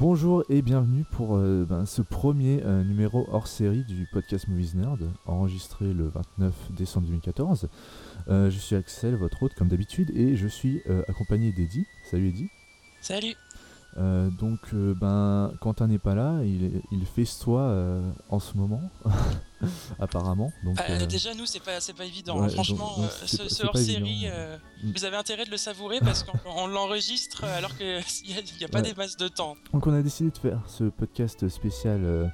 Bonjour et bienvenue pour euh, ben, ce premier euh, numéro hors série du podcast Movies Nerd, enregistré le 29 décembre 2014. Euh, je suis Axel, votre hôte comme d'habitude, et je suis accompagné d'Eddie. Salut Eddie. Salut. Donc, ben, Quentin n'est pas là, il, il festoie en ce moment, apparemment. Donc, Bah, euh, déjà, nous, c'est pas, c'est pas évident. ouais, hein. Franchement, donc- donc euh, ce, pas- hors-série, évident. euh, Mm. vous avez intérêt de le savourer parce qu'on on l'enregistre alors qu'il n'y a, a pas Ouais. des masses de temps. Donc on a décidé de faire ce podcast spécial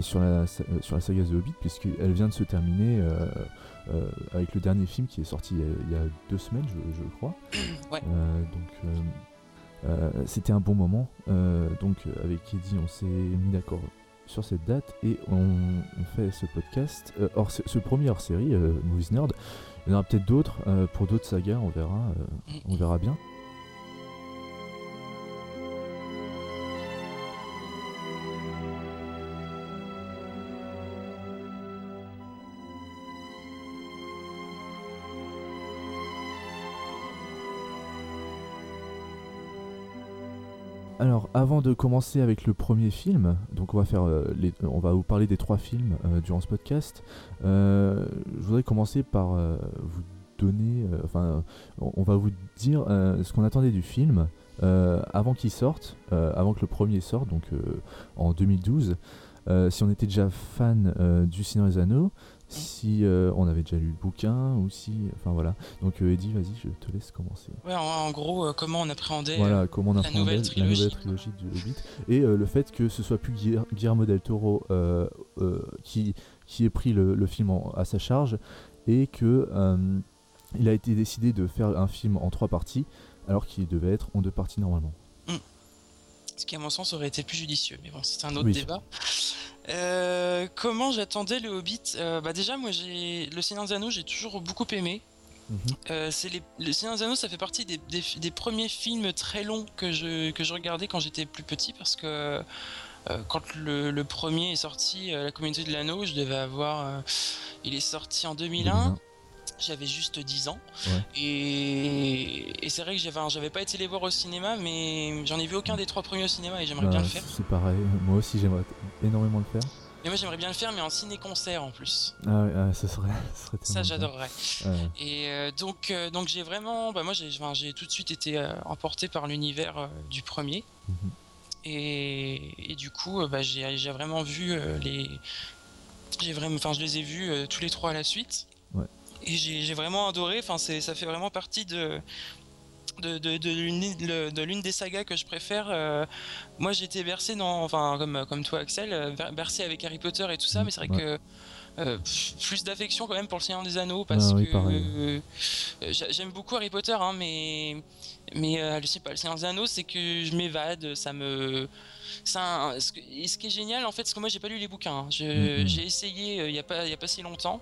sur, la, sur la saga The Hobbit puisqu'elle vient de se terminer euh, avec le dernier film qui est sorti il y a, il y a deux semaines je, je crois. Ouais. Euh, donc euh, c'était un bon moment. Donc avec Eddie on s'est mis d'accord sur cette date et on, fait ce podcast, euh, ce premier hors série, euh, Movies Nerd. Il y en aura peut-être d'autres euh, pour d'autres sagas, on verra, euh, on verra bien. Alors, avant de commencer avec le premier film, donc on va faire, euh, on va vous parler des trois films euh, durant ce podcast. Euh, je voudrais commencer par vous donner, enfin, on va vous dire ce qu'on attendait du film avant qu'il sorte, avant que le premier sorte, donc en 2012. Euh, si on était déjà fan du Seigneur des Anneaux, si euh, on avait déjà lu le bouquin, ou si, enfin voilà. Donc euh, Eddie, vas-y, je te laisse commencer. Ouais, en, en gros, euh, comment on appréhendait. Voilà, comment on la nouvelle la trilogie. nouvelle trilogie du Hobbit. Et le fait que ce soit plus Guiller- Guillermo del Toro qui, qui ait pris le, le film en- à sa charge et que il a été décidé de faire un film en trois parties alors qu'il devait être en deux parties normalement. Ce qui, à mon sens, aurait été plus judicieux. Mais bon, c'est un autre Oui. débat. Euh, comment j'attendais le Hobbit? Euh, Bah déjà, moi, j'ai le Seigneur des Anneaux, j'ai toujours beaucoup aimé. Mhm. Euh, c'est les... Le Seigneur des Anneaux, ça fait partie des, des, des premiers films très longs que je, que je regardais quand j'étais plus petit parce que quand le, le premier est sorti, La Communauté de l'Anneau, je devais avoir. il est sorti en 2001. 2001. J'avais juste 10 ans. Ouais. Et, et c'est vrai que j'avais, j'avais pas été les voir au cinéma, mais j'en ai vu aucun des trois premiers au cinéma et j'aimerais Bah, bien le faire. C'est pareil, moi aussi j'aimerais énormément le faire. Mais moi j'aimerais bien le faire, mais en ciné-concert en plus. Ah ouais, ah, ce serait, ce serait Ça j'adorerais. Ouais. Et euh, donc, euh, donc j'ai vraiment, bah moi j'ai, tout de suite été euh, emporté par l'univers du premier. Mhm. Et, et du coup, bah, j'ai, vraiment vu les, j'ai vraiment, enfin je les ai vus tous les trois à la suite. Et j'ai, j'ai vraiment adoré. Enfin ça fait vraiment partie de de, de, de l'une, de- de l'une des sagas que je préfère. Euh, moi, j'étais bercé dans, enfin, comme, comme toi, Axel, euh, ber- bercé avec Harry Potter et tout ça, mais c'est vrai ouais. que euh, plus d'affection quand même pour le Seigneur des Anneaux parce Ah oui, que euh, j'aime beaucoup Harry Potter, hein, mais mais euh, je sais pas, le Seigneur des Anneaux, c'est que je m'évade, ça me ça, ce, que- et ce qui est génial en fait, c'est que moi j'ai pas lu les bouquins. hein. Mhm. J'ai essayé euh, il y a pas y a pas si longtemps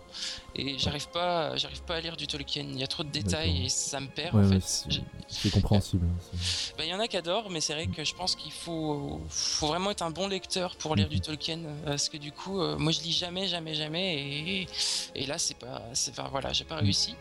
et j'arrive pas pas à lire du Tolkien. Il y a trop de détails et ça me perd Ouais, en ouais, fait. c'est- compréhensible. hein, bah, il y en a qui adorent, mais c'est vrai que je pense qu'il faut, faut vraiment être un bon lecteur pour lire du Tolkien, euh, parce que du coup, euh, moi je lis jamais, jamais, jamais, et, et là c'est pas, enfin voilà, j'ai pas Mhm. réussi.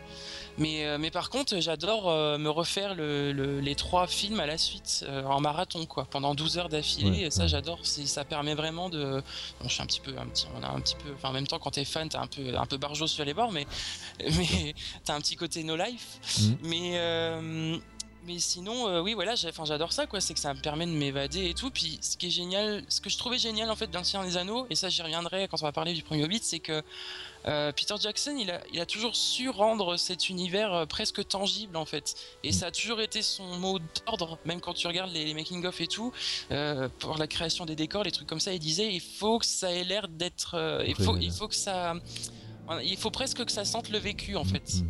Mais par contre, j'adore euh, me refaire le, le- les trois films à la suite euh, en marathon, quoi, pendant 12 heures d'affilée. Ouais, ça, ouais. j'adore. Ça permet vraiment de. Bon, je suis un petit peu, un petit, on a un petit peu. Enfin, en même temps, quand t'es fan, t'es un peu, un peu barjot sur les bords, mais, mais t'as un petit côté no life. Mhm. Mais euh, mais sinon, euh, oui, voilà, j'adore ça, quoi. C'est que ça me permet de m'évader et tout. Puis, ce qui est génial, ce que je trouvais génial en fait dans des Anneaux, et ça, j'y reviendrai quand on va parler du premier Hobbit, c'est que euh, Peter Jackson, il a, il a toujours su rendre cet univers euh, presque tangible en fait. Et ça a toujours été son mot d'ordre, même quand tu regardes les, les making-of et tout, euh, pour la création des décors, les trucs comme ça, il disait il faut que ça ait l'air d'être. euh, il, faut, Réel. il faut que ça. Il faut presque que ça sente le vécu en fait. Mhm.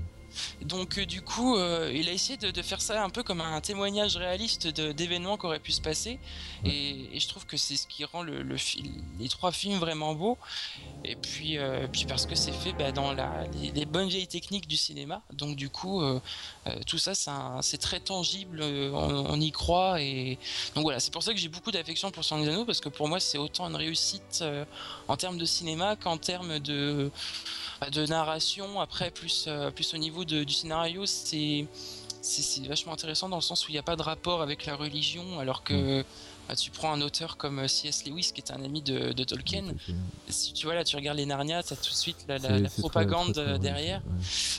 Donc du coup, il a essayé de, faire ça un peu comme un témoignage réaliste d'événements qui auraient pu se passer. Et, je trouve que c'est ce qui rend le, les trois films vraiment beaux. Et puis, puis parce que c'est fait bah, dans la, les, bonnes vieilles techniques du cinéma. Donc du coup, tout ça, c'est très tangible. On, y croit. Et donc voilà, c'est pour ça que j'ai beaucoup d'affection pour Son Anneaux parce que pour moi, c'est autant une réussite en termes de cinéma qu'en termes de de narration. Après, plus, euh, plus au niveau du scénario, c'est c'est vachement intéressant dans le sens où il n'y a pas de rapport avec la religion, alors que mm. bah, tu prends un auteur comme euh, C.S. Lewis, qui est un ami de, Tolkien. Si tu vois là, tu regardes les Narnia, tu as tout de suite la, propagande euh, derrière.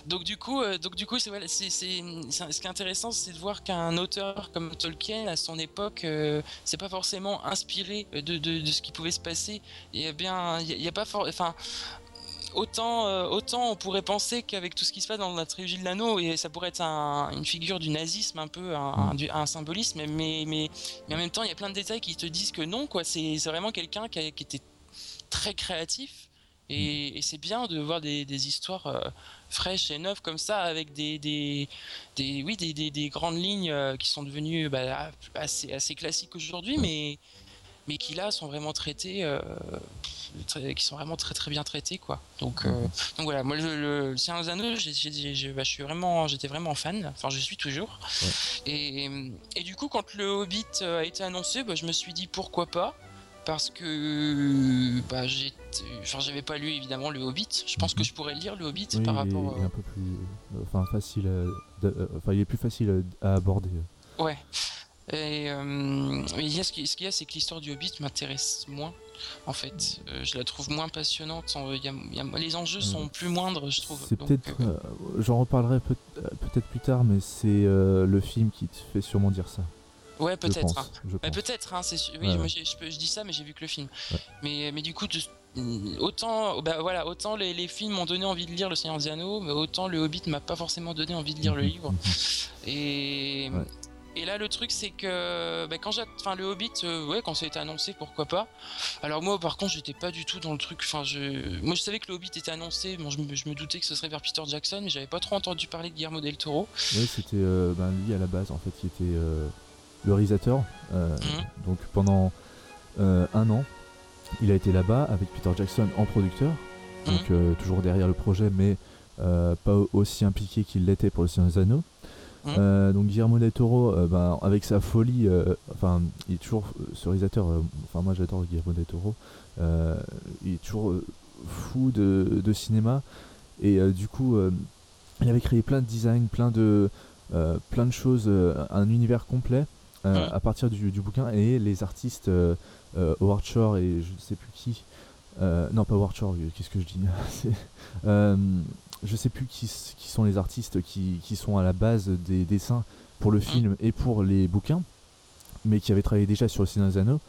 Donc du coup, donc du coup, c'est voilà, c'est ce qui est intéressant, c'est de voir qu'un auteur comme Tolkien à son époque, c'est pas forcément inspiré de, de, ce qui pouvait se passer. Il y a bien, il y, a, pas enfin autant, euh, autant on pourrait penser qu'avec tout ce qui se passe dans la trilogie de l'anneau, et ça pourrait être une figure du nazisme, un peu un, mm. symbolisme, mais, mais, mais, en même temps, il y a plein de détails qui te disent que non, quoi. C'est vraiment quelqu'un qui, qui, était très créatif. Et, mm. c'est bien de voir des, histoires euh, fraîches et neuves comme ça, avec des, des, des oui, des, des, grandes lignes euh, qui sont devenues bah, assez, assez classiques aujourd'hui, mais, mais qui là sont vraiment traitées qui sont vraiment très très bien traités quoi. Donc, euh, mhm. donc voilà, moi le, le Seigneur des Anneaux, bah, je suis vraiment, j'étais vraiment fan. Enfin, je suis toujours. Et, et, du coup, quand le Hobbit euh, a été annoncé, bah, je me suis dit pourquoi pas. Parce que bah, enfin, j'avais pas lu évidemment le Hobbit. Je pense que mhm. je pourrais lire le Hobbit par rapport. Il est un peu plus, enfin facile, enfin il est plus facile à aborder. Ouais. Et euh, il y a ce qu'il y a, c'est que l'histoire du Hobbit m'intéresse moins en fait. Euh, je la trouve moins passionnante. les enjeux sont plus moindres, je trouve. C'est peut-être, euh, euh, j'en reparlerai peut, être plus tard, mais c'est le film qui te fait sûrement dire ça. Ouais, peut-être. Hein. peut-être. Hein, oui, je, dis ça, mais j'ai vu que le film. Mais, mais du coup, autant, bah, voilà, autant les, films m'ont donné envie de lire Le Seigneur des Anneaux, mais autant le Hobbit m'a pas forcément donné envie de lire le mhm. livre. Et, et là, le truc, c'est que bah, quand j'ai, enfin, le Hobbit, euh, ouais, quand ça a été annoncé, pourquoi pas. Alors moi, par contre, j'étais pas du tout dans le truc. Enfin, je, moi, je savais que le Hobbit était annoncé. Bon, je me, doutais que ce serait vers Peter Jackson, mais j'avais pas trop entendu parler de Guillermo del Toro. Oui, c'était euh, ben, lui à la base, en fait, qui était euh, le réalisateur. Mhm. Donc pendant un an, il a été là-bas avec Peter Jackson en producteur. Donc mhm. toujours derrière le projet, mais pas aussi impliqué qu'il l'était pour le Seigneur des Anneaux. Mmh. Euh, donc Guillermo del Toro, euh, ben, avec sa folie, euh, enfin, il est toujours ce réalisateur. enfin, moi, j'adore Guillermo del Toro. il est toujours fou de, cinéma et du coup, il avait créé plein de designs, plein de plein de choses, un univers complet à partir du, bouquin et les artistes Howard Shore et je ne sais plus qui. non, pas Howard Shore, qu'est-ce que je dis? je sais plus qui, sont les artistes qui, sont à la base des dessins pour le film et pour les bouquins, mais qui avaient travaillé déjà sur le Seigneur des Anneaux,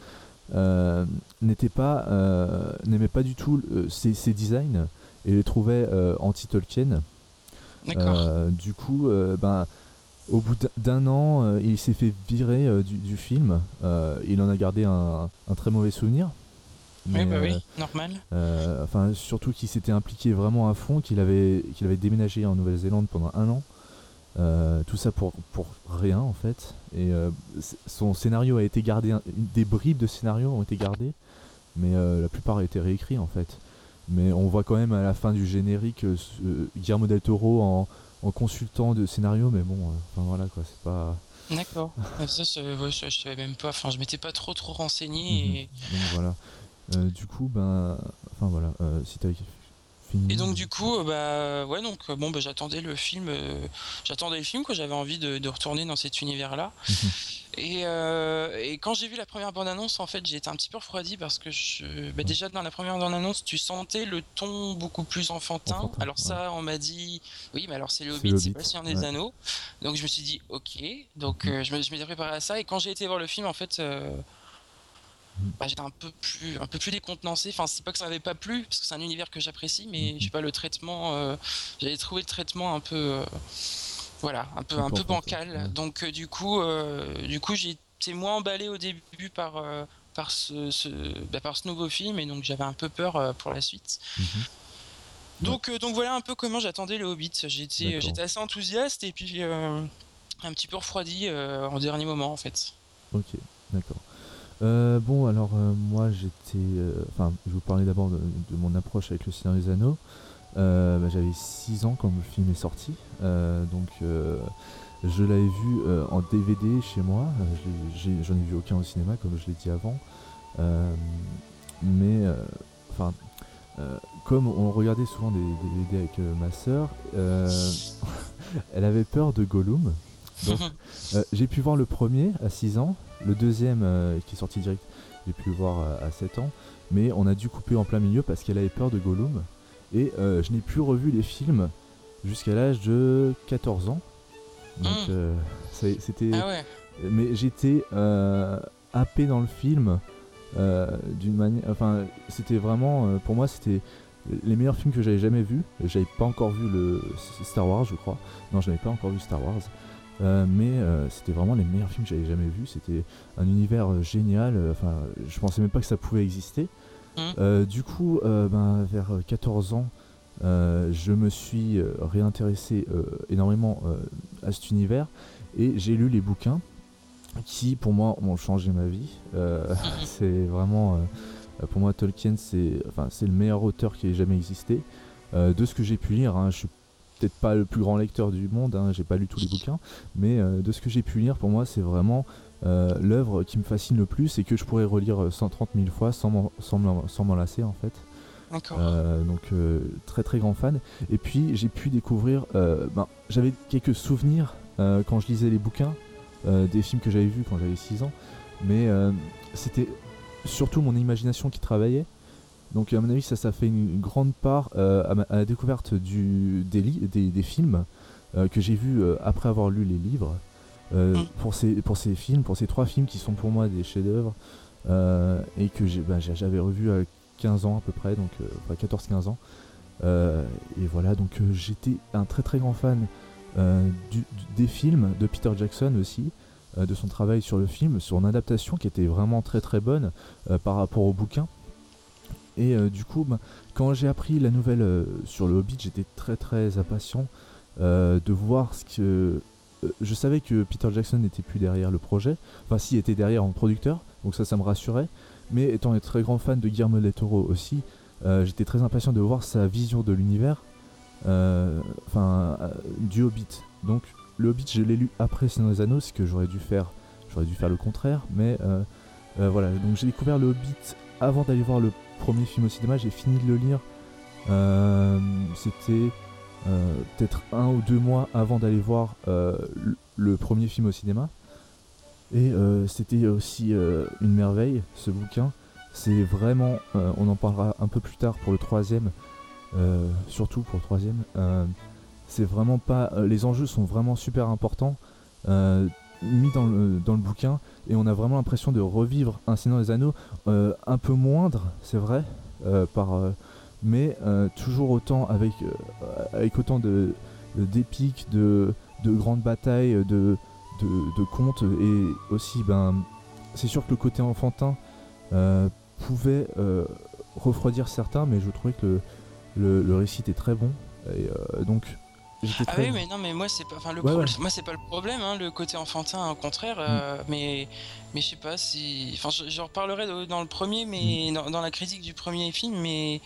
euh, n'était pas, euh, n'aimait pas du tout euh, ces, designs et les trouvait anti-Tolkien. du coup, ben, au bout d'un an, il s'est fait virer du, film. il en a gardé un très mauvais souvenir oui, bah oui, euh, normal. Euh, enfin, surtout qu'il s'était impliqué vraiment à fond, qu'il avait, qu'il avait déménagé en Nouvelle-Zélande pendant un an. Euh, tout ça pour, pour rien en fait. Et son scénario a été gardé, des bribes de scénario ont été gardées, mais la plupart a été réécrit en fait. Mais on voit quand même à la fin du générique Guillermo del Toro en, en, consultant de scénario, mais bon, enfin voilà quoi, c'est pas. D'accord. ça, je, savais même pas. Enfin, je m'étais pas trop trop renseigné. Mhm. Et... Donc voilà. Euh, du coup, ben, enfin voilà, euh, si t'as fini. Et donc du coup, bah ouais, donc euh, bon, bah, j'attendais le film, j'attendais le film, que j'avais envie de, retourner dans cet univers-là. Mhm. et, et, quand j'ai vu la première bande-annonce, en fait, j'ai été un petit peu refroidi parce que je, bah, déjà dans la première bande-annonce, tu sentais le ton beaucoup plus enfantin. alors ça, on m'a dit, oui, mais alors c'est le Hobbit, c'est pas le Seigneur des Anneaux. Donc je me suis dit, ok, donc mhm. je m'étais préparé à ça. Et quand j'ai été voir le film, en fait bah, j'étais un peu plus un peu plus décontenancé enfin c'est pas que ça m'avait pas plu parce que c'est un univers que j'apprécie mais mhm. j'ai pas le traitement euh, j'avais trouvé le traitement un peu euh, voilà un peu un peu bancal donc euh, du coup du coup été moins emballé au début par par ce, ce bah, par ce nouveau film et donc j'avais un peu peur pour la suite mhm. Donc, donc voilà un peu comment j'attendais le Hobbit. J'étais, j'étais assez enthousiaste et puis un petit peu refroidi en dernier moment en fait. Ok, d'accord. Euh, bon, alors euh, moi j'étais. euh, Enfin, je vais vous parler d'abord de, mon approche avec le Seigneur des Anneaux. Euh, bah, J'avais 6 ans quand le film est sorti. Euh, donc je l'avais vu en DVD chez moi. J'en ai, vu aucun au cinéma, comme je l'ai dit avant. Mais, enfin, comme on regardait souvent des DVD avec ma sœur, elle avait peur de Gollum. Donc, euh, j'ai pu voir le premier à 6 ans, le deuxième euh, qui est sorti direct, j'ai pu le voir à, à 7 ans, mais on a dû couper en plein milieu parce qu'elle avait peur de Gollum. Et euh, je n'ai plus revu les films jusqu'à l'âge de 14 ans. Donc Mm. euh, ça- c'était. ah ouais. Mais j'étais euh, happé dans le film euh, d'une manière. Enfin, c'était vraiment. euh, pour moi, c'était les meilleurs films que j'avais jamais vus. J'avais pas encore vu le Star Wars, je crois. Non, je n'avais pas encore vu Star Wars. Euh, mais euh, c'était vraiment les meilleurs films que j'avais jamais vus. C'était un univers euh, génial. Enfin, je pensais même pas que ça pouvait exister. Euh, du coup, ben, vers euh, 14 ans, je me suis réintéressé énormément à cet univers et j'ai lu les bouquins qui, pour moi, ont changé ma vie. C'est vraiment, pour moi, Tolkien, c'est, enfin, c'est le meilleur auteur qui ait jamais existé. De ce que j'ai pu lire, hein, je suis peut-être pas le plus grand lecteur du monde, hein, j'ai pas lu tous les bouquins, mais euh, de ce que j'ai pu lire, pour moi, c'est vraiment euh, l'œuvre qui me fascine le plus et que je pourrais relire euh, 130 000 fois sans m'en, lasser en fait. D'accord. Euh, donc euh, très très grand fan. Et puis j'ai pu découvrir, euh, ben, j'avais quelques souvenirs euh, quand je lisais les bouquins euh, des films que j'avais vus quand j'avais 6 ans, mais euh, c'était surtout mon imagination qui travaillait. Donc à mon avis ça ça fait une grande part euh, à, ma- à la découverte du, des, li- des, des films euh, que j'ai vus euh, après avoir lu les livres. Mm. pour, ces, pour ces films, pour ces trois films qui sont pour moi des chefs-d'œuvre et que ben, j'avais revu à 15 ans à peu près, donc euh, enfin, 14-15 ans. Et voilà, donc j'étais un très très grand fan du- du- des films de Peter Jackson aussi, de son travail sur le film, sur une adaptation qui était vraiment très très bonne par rapport au bouquin. Et euh, du coup, ben, quand j'ai appris la nouvelle euh, sur le Hobbit, j'étais très très impatient euh, de voir ce que. je savais que Peter Jackson n'était plus derrière le projet, enfin, s'il était derrière en producteur, donc ça, ça me rassurait. Mais étant un très grand fan de Guillermo del Toro aussi, j'étais très impatient de voir sa vision de l'univers, enfin, du Hobbit. Donc, le Hobbit, je l'ai lu après Seigneur des Anneaux, ce que j'aurais dû faire, j'aurais dû faire le contraire, mais voilà. Donc, j'ai découvert le Hobbit avant d'aller voir le premier film au cinéma. J'ai fini de le lire. Euh, C'était euh, peut-être un ou deux mois avant d'aller voir euh, le, premier film au cinéma. Et c'était aussi une merveille, ce bouquin. C'est vraiment, on en parlera un peu plus tard pour le troisième, surtout pour le troisième. c'est vraiment pas, les enjeux sont vraiment super importants, mis dans le, dans le bouquin, et on a vraiment l'impression de revivre un Seigneur des Anneaux euh, un peu moindre, c'est vrai, euh, par, euh, mais toujours autant avec, avec autant de d'épiques, de, de grandes batailles, de, de, contes, et aussi, ben, c'est sûr que le côté enfantin pouvait refroidir certains, mais je trouvais que le, récit était très bon, et donc j'étais Ah très... oui, mais non, mais moi c'est pas, enfin le Ouais, pro- ouais. moi c'est pas le problème, hein, le côté enfantin, au contraire. euh, mais, mais je sais pas si, enfin, je- j'en reparlerai dans le premier, mais dans, dans la critique du premier film, mais,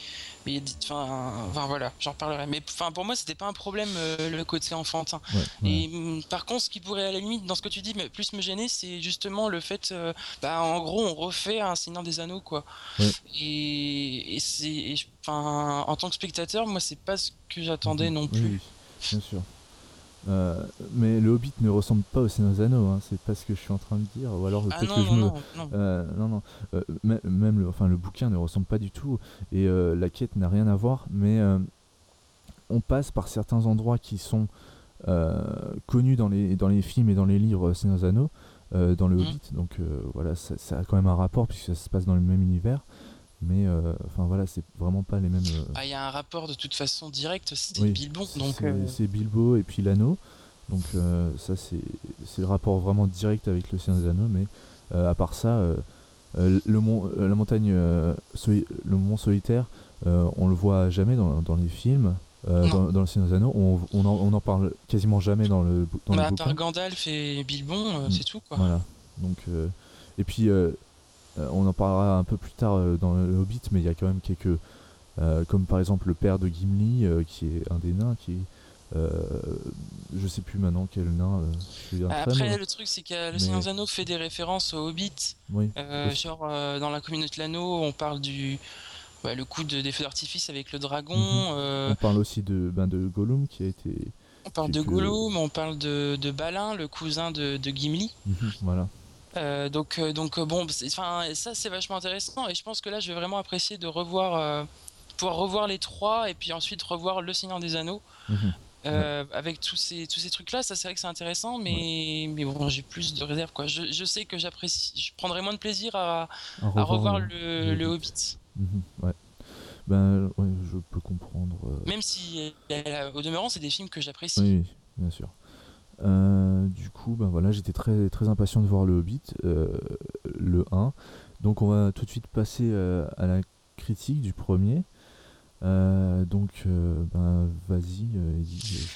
mais enfin, enfin voilà, j'en reparlerai. Mais enfin pour moi c'était pas un problème euh, le côté enfantin. Ouais. Et hum, par contre, ce qui pourrait à la limite, dans ce que tu dis, plus me gêner, c'est justement le fait, euh, bah, en gros, on refait un Seigneur des Anneaux, quoi. Et, et c'est, enfin, en tant que spectateur, moi, c'est pas ce que j'attendais non Oui, plus. oui, bien sûr. Euh, mais le Hobbit ne ressemble pas au Seigneur des Anneaux, hein, c'est pas ce que je suis en train de dire, ou alors Ah peut-être que je non, me... non, non. Euh, non, non, euh, mê- même le, enfin, le bouquin ne ressemble pas du tout, et la quête n'a rien à voir, mais on passe par certains endroits qui sont connus dans les, dans les films et dans les livres Seigneur des Anneaux, dans le Mhm. Hobbit, donc voilà, ça, ça a quand même un rapport puisque ça se passe dans le même univers, mais euh, enfin voilà, c'est vraiment pas les mêmes... euh, Ah, il y a un rapport de toute façon direct, c'est Oui, Bilbon, donc. c'est euh, Bilbo et puis l'anneau. Donc euh, ça c'est c'est le rapport vraiment direct avec le Seigneur des Anneaux, mais euh, à part ça, euh, euh, le mont, euh, la montagne, euh, soli- le mont solitaire, euh, on le voit jamais dans, dans les films. euh, dans, dans le Seigneur des Anneaux, on, on, en, on en parle quasiment jamais dans le dans Bah, le à part Gandalf et Bilbon, euh, Mm. c'est tout quoi. Voilà. Donc, euh, et puis, euh, euh, on en parlera un peu plus tard euh, dans le Hobbit, mais il y a quand même quelques. euh, comme par exemple le père de Gimli, euh, qui est un des nains, qui est. euh, je sais plus maintenant quel nain. euh, Après, le truc, c'est que Le Seigneur des Anneaux fait des références au Hobbit. Oui. Euh, genre, euh, dans la communauté de l'anneau, on parle du. bah, le coup de, des feux d'artifice avec le dragon. Mhm. euh, On parle aussi de, ben, de Gollum qui a été. on parle de Gollum, on parle de, de Balin, le cousin de, de Gimli. voilà. Euh, donc, euh, donc euh, bon, enfin, ça c'est vachement intéressant et je pense que là je vais vraiment apprécier de revoir, euh, pouvoir revoir les trois et puis ensuite revoir Le Seigneur des Anneaux Mhm. euh, avec tous ces tous ces trucs là. Ça c'est vrai que c'est intéressant, mais mais bon, j'ai plus de réserve quoi. Je, je sais que j'apprécie, je prendrai moins de plaisir à, à revoir le, le le Hobbit. Mhm, ouais. Ben, ouais, je peux comprendre. même si au demeurant c'est des films que j'apprécie. Oui, bien sûr. Euh, du coup, ben voilà, j'étais très, très impatient de voir le Hobbit, euh, le 1. Donc on va tout de suite passer euh, à la critique du premier. Donc, ben vas-y,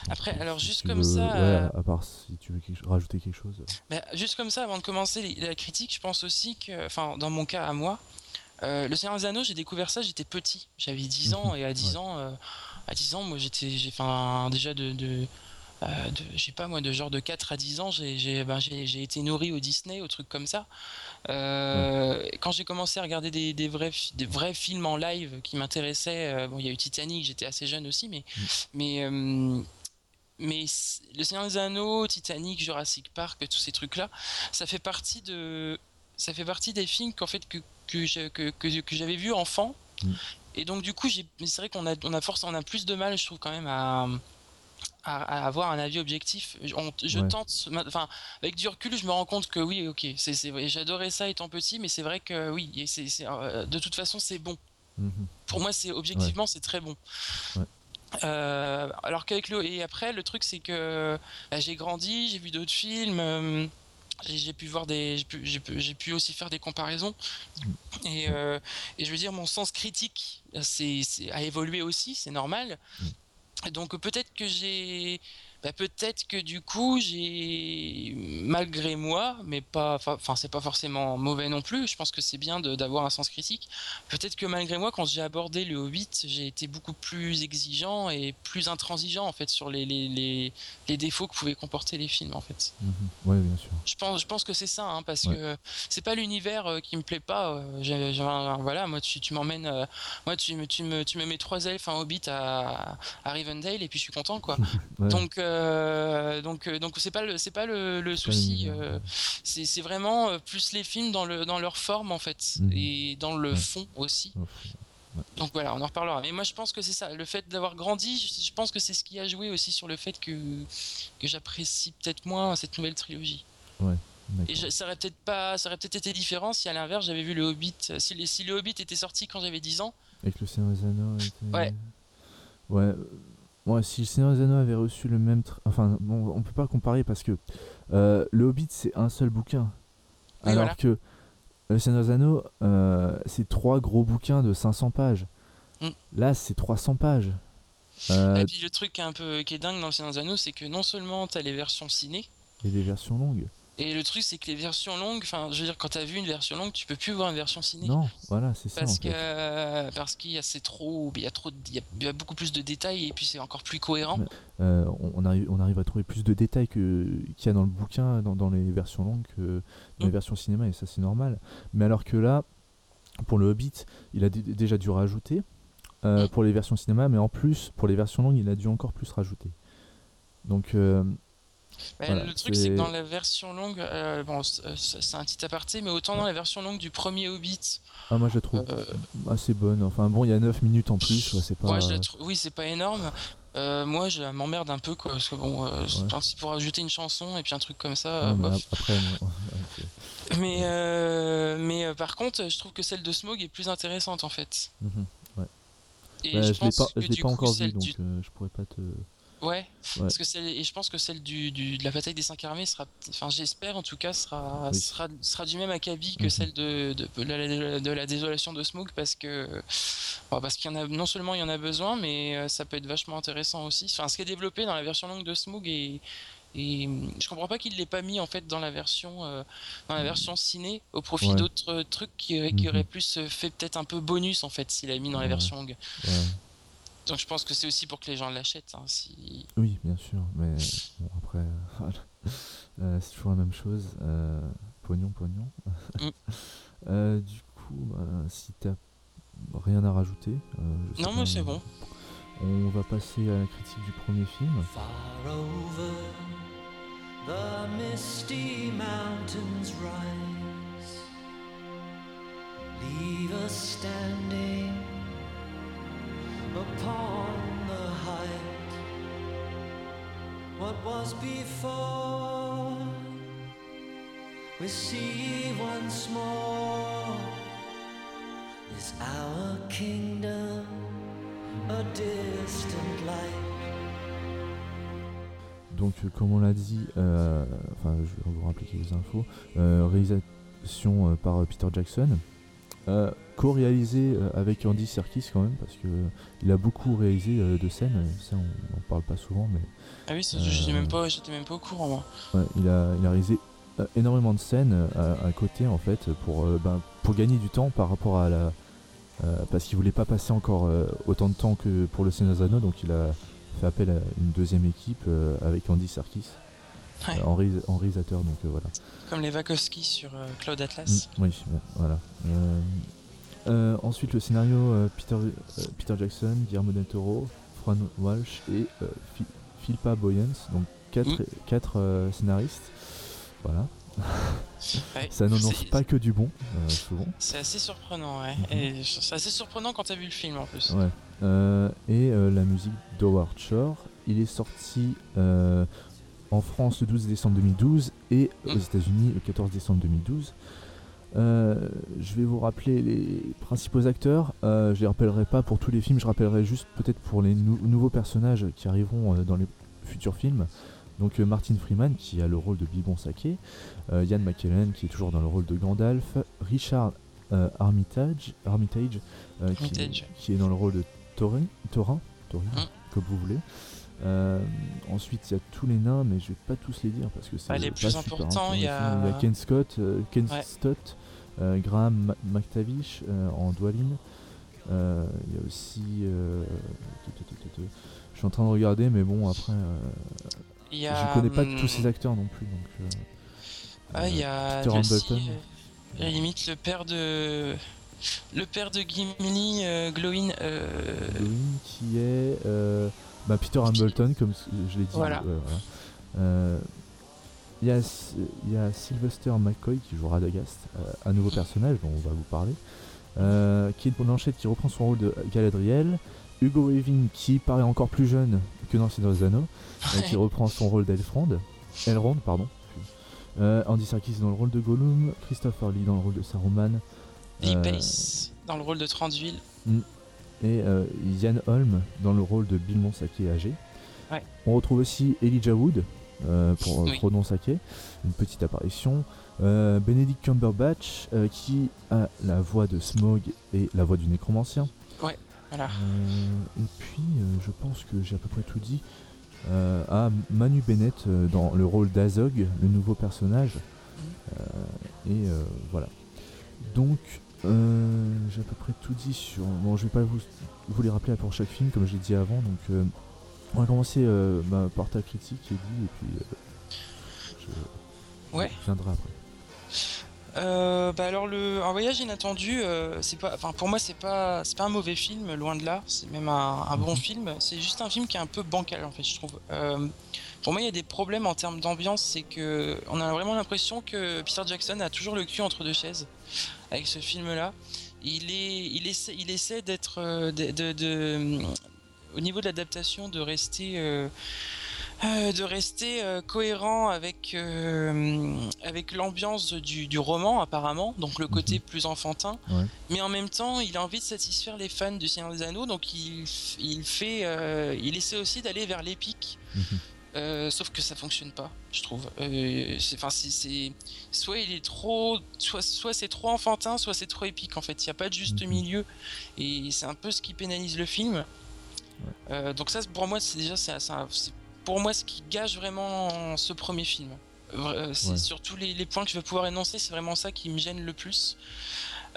Après, alors, juste comme veux- ça, ouais, à part si tu veux quelque- rajouter quelque chose. Bah, juste comme ça, avant de commencer la critique, je pense aussi que, enfin, dans mon cas à moi, Le Seigneur des Anneaux, j'ai découvert ça, j'étais petit, j'avais 10 ans, Mhm, et à 10 ouais. ans, à 10 ans, moi j'étais, j'ai, enfin, déjà de, de, euh, de je sais pas moi, de genre de 4 à 10 ans, j'ai, j'ai, ben, j'ai, j'ai été nourri au Disney, au trucs comme ça. Euh, Quand j'ai commencé à regarder des, des vrais, des vrais films en live qui m'intéressaient, euh, bon, il y a eu Titanic, j'étais assez jeune aussi, mais, mais euh, mais c- Le Seigneur des Anneaux, Titanic, Jurassic Park, tous ces trucs-là, ça fait partie de, ça fait partie des films qu'en fait que que je- que, que, que j'avais vu enfant. Mm. Et donc du coup, j'ai, mais c'est vrai qu'on a on a force, on a plus de mal, je trouve quand même à à, à avoir un avis objectif. Je, on- je Ouais. tente, enfin, avec du recul, je me rends compte que oui, ok, c'est, j'adorais ça étant petit, mais c'est vrai que oui, et c'est, euh, de toute façon, c'est bon Mhm. pour moi c'est objectivement c'est très bon Ouais. Euh, alors qu'avec le et après le truc c'est que bah, j'ai grandi j'ai vu d'autres films euh, j'ai pu voir des j'ai pu, aussi faire des comparaisons et, euh, et je veux dire mon sens critique c'est a évolué aussi c'est normal Et donc peut-être que j'ai bah, peut-être que du coup j'ai malgré moi mais pas enfin c'est pas forcément mauvais non plus je pense que c'est bien d'avoir un sens critique peut-être que malgré moi quand j'ai abordé le Hobbit j'ai été beaucoup plus exigeant et plus intransigeant en fait sur les, les, les, les défauts que pouvaient comporter les films en fait. Ouais, bien sûr. je pense, je pense que c'est ça, hein, parce Ouais. que c'est pas l'univers euh, qui me plaît pas. euh, voilà, moi tu, tu m'emmènes, euh, moi tu me, tu me, tu me mets trois elfes, un hobbit à, à Rivendell et puis je suis content quoi. Ouais. Donc, euh, donc, euh, donc c'est pas le, c'est pas le, le souci. euh, c'est vraiment plus les films dans le, dans leur forme en fait Mhm. et dans le Ouais. fond aussi. Donc voilà, on en reparlera. Mais moi, je pense que c'est ça. Le fait d'avoir grandi, je, je pense que c'est ce qui a joué aussi sur le fait que, que j'apprécie peut-être moins cette nouvelle trilogie. D'accord. Et je- ça aurait peut-être pas, ça aurait peut-être été différent si à l'inverse j'avais vu le Hobbit, si, le- si le Hobbit était sorti quand j'avais 10 ans. Avec le Seigneur des Anneaux. était- Ouais. Ouais. Euh, Ouais, si le Seigneur des Anneaux avait reçu le même. tra- Enfin, bon, on peut pas comparer parce que euh, le Hobbit, c'est un seul bouquin. Oui, alors voilà. que le Seigneur des Anneaux, euh, c'est trois gros bouquins de 500 pages. Mm. Là, c'est 300 pages. Euh, Et puis le truc qui est un peu qui est dingue dans le Seigneur des Anneaux, c'est que non seulement t'as les versions ciné, et des versions longues. Et le truc c'est que les versions longues, enfin, je veux dire, quand t'as vu une version longue, tu peux plus voir une version ciné. Non, voilà, c'est ça. Parce en que fait. parce qu'il y a c'est trop, il y a trop, il y a, beaucoup plus de détails et puis c'est encore plus cohérent. Euh, on, arrive, on arrive à trouver plus de détails que qu'il y a dans le bouquin, dans, dans les versions longues, que dans les Mm. versions cinéma, et ça c'est normal. Mais alors que là, pour le Hobbit, il a dé- déjà dû rajouter euh, Mm. pour les versions cinéma, mais en plus, pour les versions longues, il a dû encore plus rajouter. Donc, euh, Bah, Voilà, le truc, c'est que dans la version longue, euh, bon, c'est c'est un petit aparté, mais autant dans la version longue du premier Hobbit, ah, moi je la trouve euh, assez bonne. Enfin bon, il y a 9 minutes en plus, ouais, c'est pas. je trou- oui, c'est pas énorme. Euh, moi, je m'emmerde un peu, quoi, parce que bon, euh, Ouais. c'est pour ajouter une chanson et puis un truc comme ça. Euh, mais après, ouais, c'est- Mais, euh, mais euh, par contre, je trouve que celle de Smog est plus intéressante en fait. Mhm. Et Bah, je je l'ai pas, encore vu, donc du- euh, je pourrais pas te. Ouais, parce que celle, et je pense que celle du, du, de la bataille des cinq armées sera, enfin j'espère en tout cas, sera, sera, sera, du même acabit que mhm. celle de, de, de, la, désolation de Smoke parce que parce qu'il y en a non seulement il y en a besoin, mais euh, ça peut être vachement intéressant aussi. Enfin, ce qui est développé dans la version longue de Smoke et, et je comprends pas qu'il l'ait pas mis en fait dans la version euh, dans la version ciné au profit d'autres trucs qui, qui mhm. auraient plus fait peut-être un peu bonus en fait s'il a mis dans la version longue. Donc je pense que c'est aussi pour que les gens l'achètent. Hein, si... Oui, bien sûr, mais bon, après, euh, c'est toujours la même chose. Euh, pognon, pognon. Mm. euh, du coup, bah, si t'as rien à rajouter. Euh, non, mais c'est bon. On va passer à la critique du premier film. Far over the misty mountains rise. Leave us standing. Upon the height. What was before, we see once more. Is our kingdom a distant light? Donc, comme on l'a dit, euh, enfin, je vais vous rappeler quelques infos. Euh, réalisation euh, par Peter Jackson, co-réalisé euh, avec Andy Serkis quand même, parce que il a beaucoup réalisé euh, de scènes, ça on n'en parle pas souvent, mais... Ah oui, j'étais même, pas, même pas au courant moi. Ouais, il, a, il a réalisé énormément de scènes à, côté en fait, pour, ben, pour gagner du temps par rapport à la... parce qu'il voulait pas passer encore autant de temps que pour le Seigneur donc il a fait appel à une deuxième équipe avec Andy Serkis. En, réalisateur, donc voilà. Comme les Wachowski sur Cloud Atlas. Mm, oui, voilà. Euh, ensuite, le scénario euh, Peter, euh, Peter Jackson, Guillermo del Toro, Fran Walsh et Philippa Boyens, donc quatre, mm. scénaristes. Voilà. ça n'annonce pas que du bon, souvent. C'est assez surprenant, ouais. C'est assez surprenant quand tu as vu le film en plus. Ouais. et la musique d'Howard Shore, il est sorti en France le 12 décembre 2012 et aux mm. États-Unis le 14 décembre 2012. Euh, je vais vous rappeler les principaux acteurs. Euh, je les rappellerai pas pour tous les films, je rappellerai juste peut-être pour les nouveaux personnages qui arriveront euh, dans les futurs films. Donc Martin Freeman qui a le rôle de Bibon Sake, Ian McKellen qui est toujours dans le rôle de Gandalf, Richard Armitage, Armitage, qui, est dans le rôle de Thorin, Thorin, Thorin hein. comme vous voulez. Ensuite, il y a tous les nains, mais je vais pas tous les dire parce que c'est pas les plus importants. Il y, a... Ken Scott, Ken Stott, euh, Graham McTavish euh, en Dwalin. Euh, il y a aussi. Je suis en train de regarder, mais bon, après. Je connais pas tous ces acteurs non plus. Donc, ah, il y a. Peter aussi, la limite, le père de. Le père de Gimli, Glowin. Glowin qui est. Bah, Peter Hambleton, comme je l'ai dit. Voilà. Il y, a, il Sylvester McCoy qui jouera Radagast, euh, un nouveau personnage dont on va vous parler, euh, est pour Blanchette qui reprend son rôle de Galadriel, Hugo Weaving qui paraît encore plus jeune que dans Seigneur Zano, euh, qui reprend son rôle d'Elrond, Elrond, pardon. Andy Serkis dans le rôle de Gollum, Christopher Lee dans le rôle de Saruman, Lee Pace dans le rôle de Transville, mm. Et Ian Holm dans le rôle de Bill Monsake âgé. On retrouve aussi Elijah Wood euh, pour oui. une petite apparition. Euh, Benedict Cumberbatch euh, qui a la voix de Smog et la voix du nécromancien. Ouais, voilà. et puis je pense que j'ai à peu près tout dit. à Manu Bennett dans le rôle d'Azog, le nouveau personnage. et voilà. Donc j'ai à peu près tout dit sur. Bon, je vais pas vous, vous les rappeler pour chaque film comme j'ai dit avant. Donc on va commencer euh, bah, par ta critique, Eddie, et puis euh, je, ouais. viendrai après. Euh, bah alors le un voyage inattendu c'est pas enfin pour moi c'est pas c'est pas un mauvais film loin de là c'est même un, bon mhm. film c'est juste un film qui est un peu bancal en fait je trouve pour moi il y a des problèmes en termes d'ambiance c'est que on a vraiment l'impression que Peter Jackson a toujours le cul entre deux chaises avec ce film là il est il essaie il essaie d'être de, au niveau de l'adaptation, de rester euh, euh, de rester euh, cohérent avec euh, avec l'ambiance du, du roman apparemment, donc le côté plus enfantin. Ouais. Mais en même temps, il a envie de satisfaire les fans du Seigneur des Anneaux, donc il, il fait, euh, il essaie aussi d'aller vers l'épique. Mhm. Euh, sauf que ça fonctionne pas, je trouve. Euh, enfin, c'est, c'est- soit il est trop, soit, soit c'est trop enfantin, soit c'est trop épique. En fait, il n'y a pas de juste Mhm. milieu, et c'est un peu ce qui pénalise le film. Euh, donc ça, pour moi, c'est déjà, c'est, pour moi ce qui gage vraiment ce premier film. C'est Ouais. sur tous les, les points que je vais pouvoir énoncer, c'est vraiment ça qui me gêne le plus.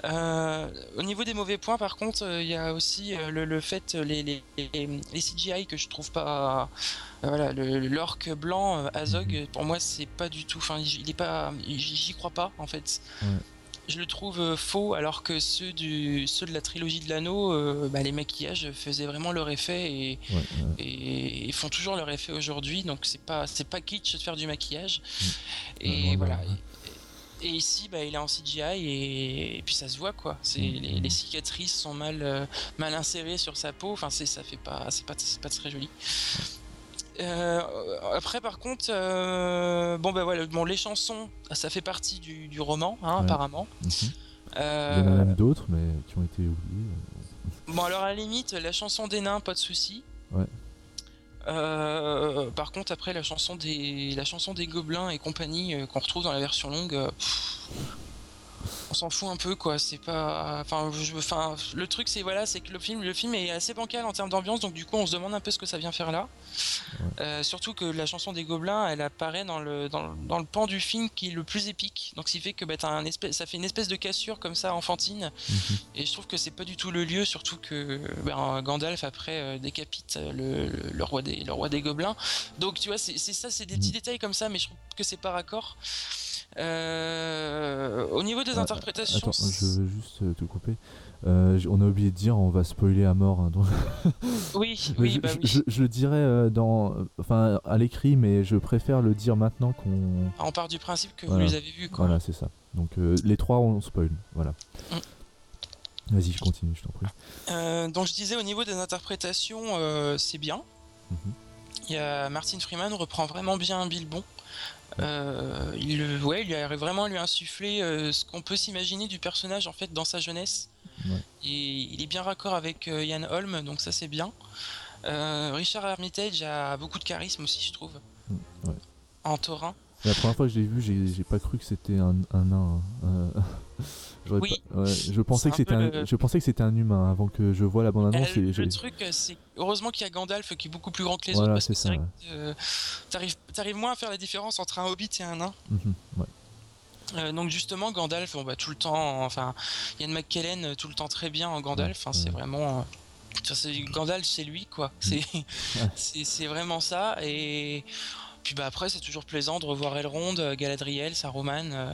Euh, au niveau des mauvais points, par contre, euh, il y a aussi euh, le, le fait, les, les, les, les CGI que je trouve pas. voilà, l'orque blanc, Azog, Mhm. pour moi, c'est pas du tout. Enfin, il est pas. J'y crois pas, en fait. Je le trouve faux, alors que ceux, du, ceux de la trilogie de l'anneau, bah, les maquillages faisaient vraiment leur effet et, Ouais, ouais. et, et font toujours leur effet aujourd'hui. Donc, c'est pas, c'est pas kitsch de faire du maquillage. Et loin de voilà. ouais. Et, ici, bah, il est en CGI et, et puis ça se voit quoi. C'est Mhm. les, les cicatrices sont mal euh, mal insérées sur sa peau. Enfin, c'est ça fait pas c'est pas c'est pas très joli. Euh, après, par contre, euh, bon bah voilà, bon les chansons, ça fait partie du, du roman, hein, Ouais. apparemment. Il y en a même d'autres, mais qui ont été oubliés. Bon alors à la limite, la chanson des nains, pas de souci. Ouais. Euh, par contre, après la chanson des la gobelins et compagnie euh, qu'on retrouve dans la version longue, euh, on s'en fout un peu quoi. C'est pas, enfin, je, enfin, le truc c'est voilà, c'est que le film le film est assez bancal en termes d'ambiance, donc du coup on se demande un peu ce que ça vient faire là. Euh, surtout que la chanson des gobelins, elle apparaît dans le dans, le- dans le pan du film qui est le plus épique. Donc ce qui fait que bah, t'as un espèce, ça fait une espèce de cassure comme ça enfantine. Mhm. Et je trouve que c'est pas du tout le lieu, surtout que ben, Gandalf après euh, décapite euh, le, le- le roi des, le roi des gobelins. Donc tu vois, c'est c'est ça, c'est des petits Mhm. détails comme ça, mais je trouve que c'est pas raccord. Euh, au niveau des Ah, interprétations, Attends, je veux juste euh, te couper. Euh, on a oublié de dire, on va spoiler à mort. hein, donc- oui, Mais oui, je, bah je- oui. je- je le dirais dans, enfin, à l'écrit, mais je préfère le dire maintenant qu'on. On part du principe que Voilà. vous les avez vus, quoi. Voilà, c'est ça. Donc euh, les trois, on spoil. Voilà. Mm. Vas-y, je continue, je t'en prie. Donc je disais au niveau des interprétations, c'est bien. Il y a Martin Freeman reprend vraiment bien Bilbon. Euh, il, ouais, il arrive vraiment à lui insuffler euh, ce qu'on peut s'imaginer du personnage en fait dans sa jeunesse. Ouais. Et il est bien raccord avec euh, Ian Holm, donc ça c'est bien. Euh, Richard Armitage a beaucoup de charisme aussi, je trouve, ouais. en taurin. La première fois que je l'ai vu, j'ai j'ai pas cru que c'était un, un nain. Euh, Oui. pas- ouais, je pensais que c'était un, le- je pensais que c'était un humain avant que je vois la bande annonce. Euh, et le truc, euh, c'est heureusement qu'il y a Gandalf qui est beaucoup plus grand que les Voilà, autres parce que c'est vrai ça, que euh, t'arrives, t'arrives moins à faire la différence entre un hobbit et un nain. Mhm, ouais. Euh, donc justement Gandalf, on va tout le temps, enfin Ian McKellen euh, tout le temps très bien en Gandalf. hein, C'est vraiment, euh, Gandalf c'est lui quoi. C'est, c'est, c'est vraiment ça. Et puis bah après c'est toujours plaisant de revoir Elrond, euh, Galadriel, Saruman, euh,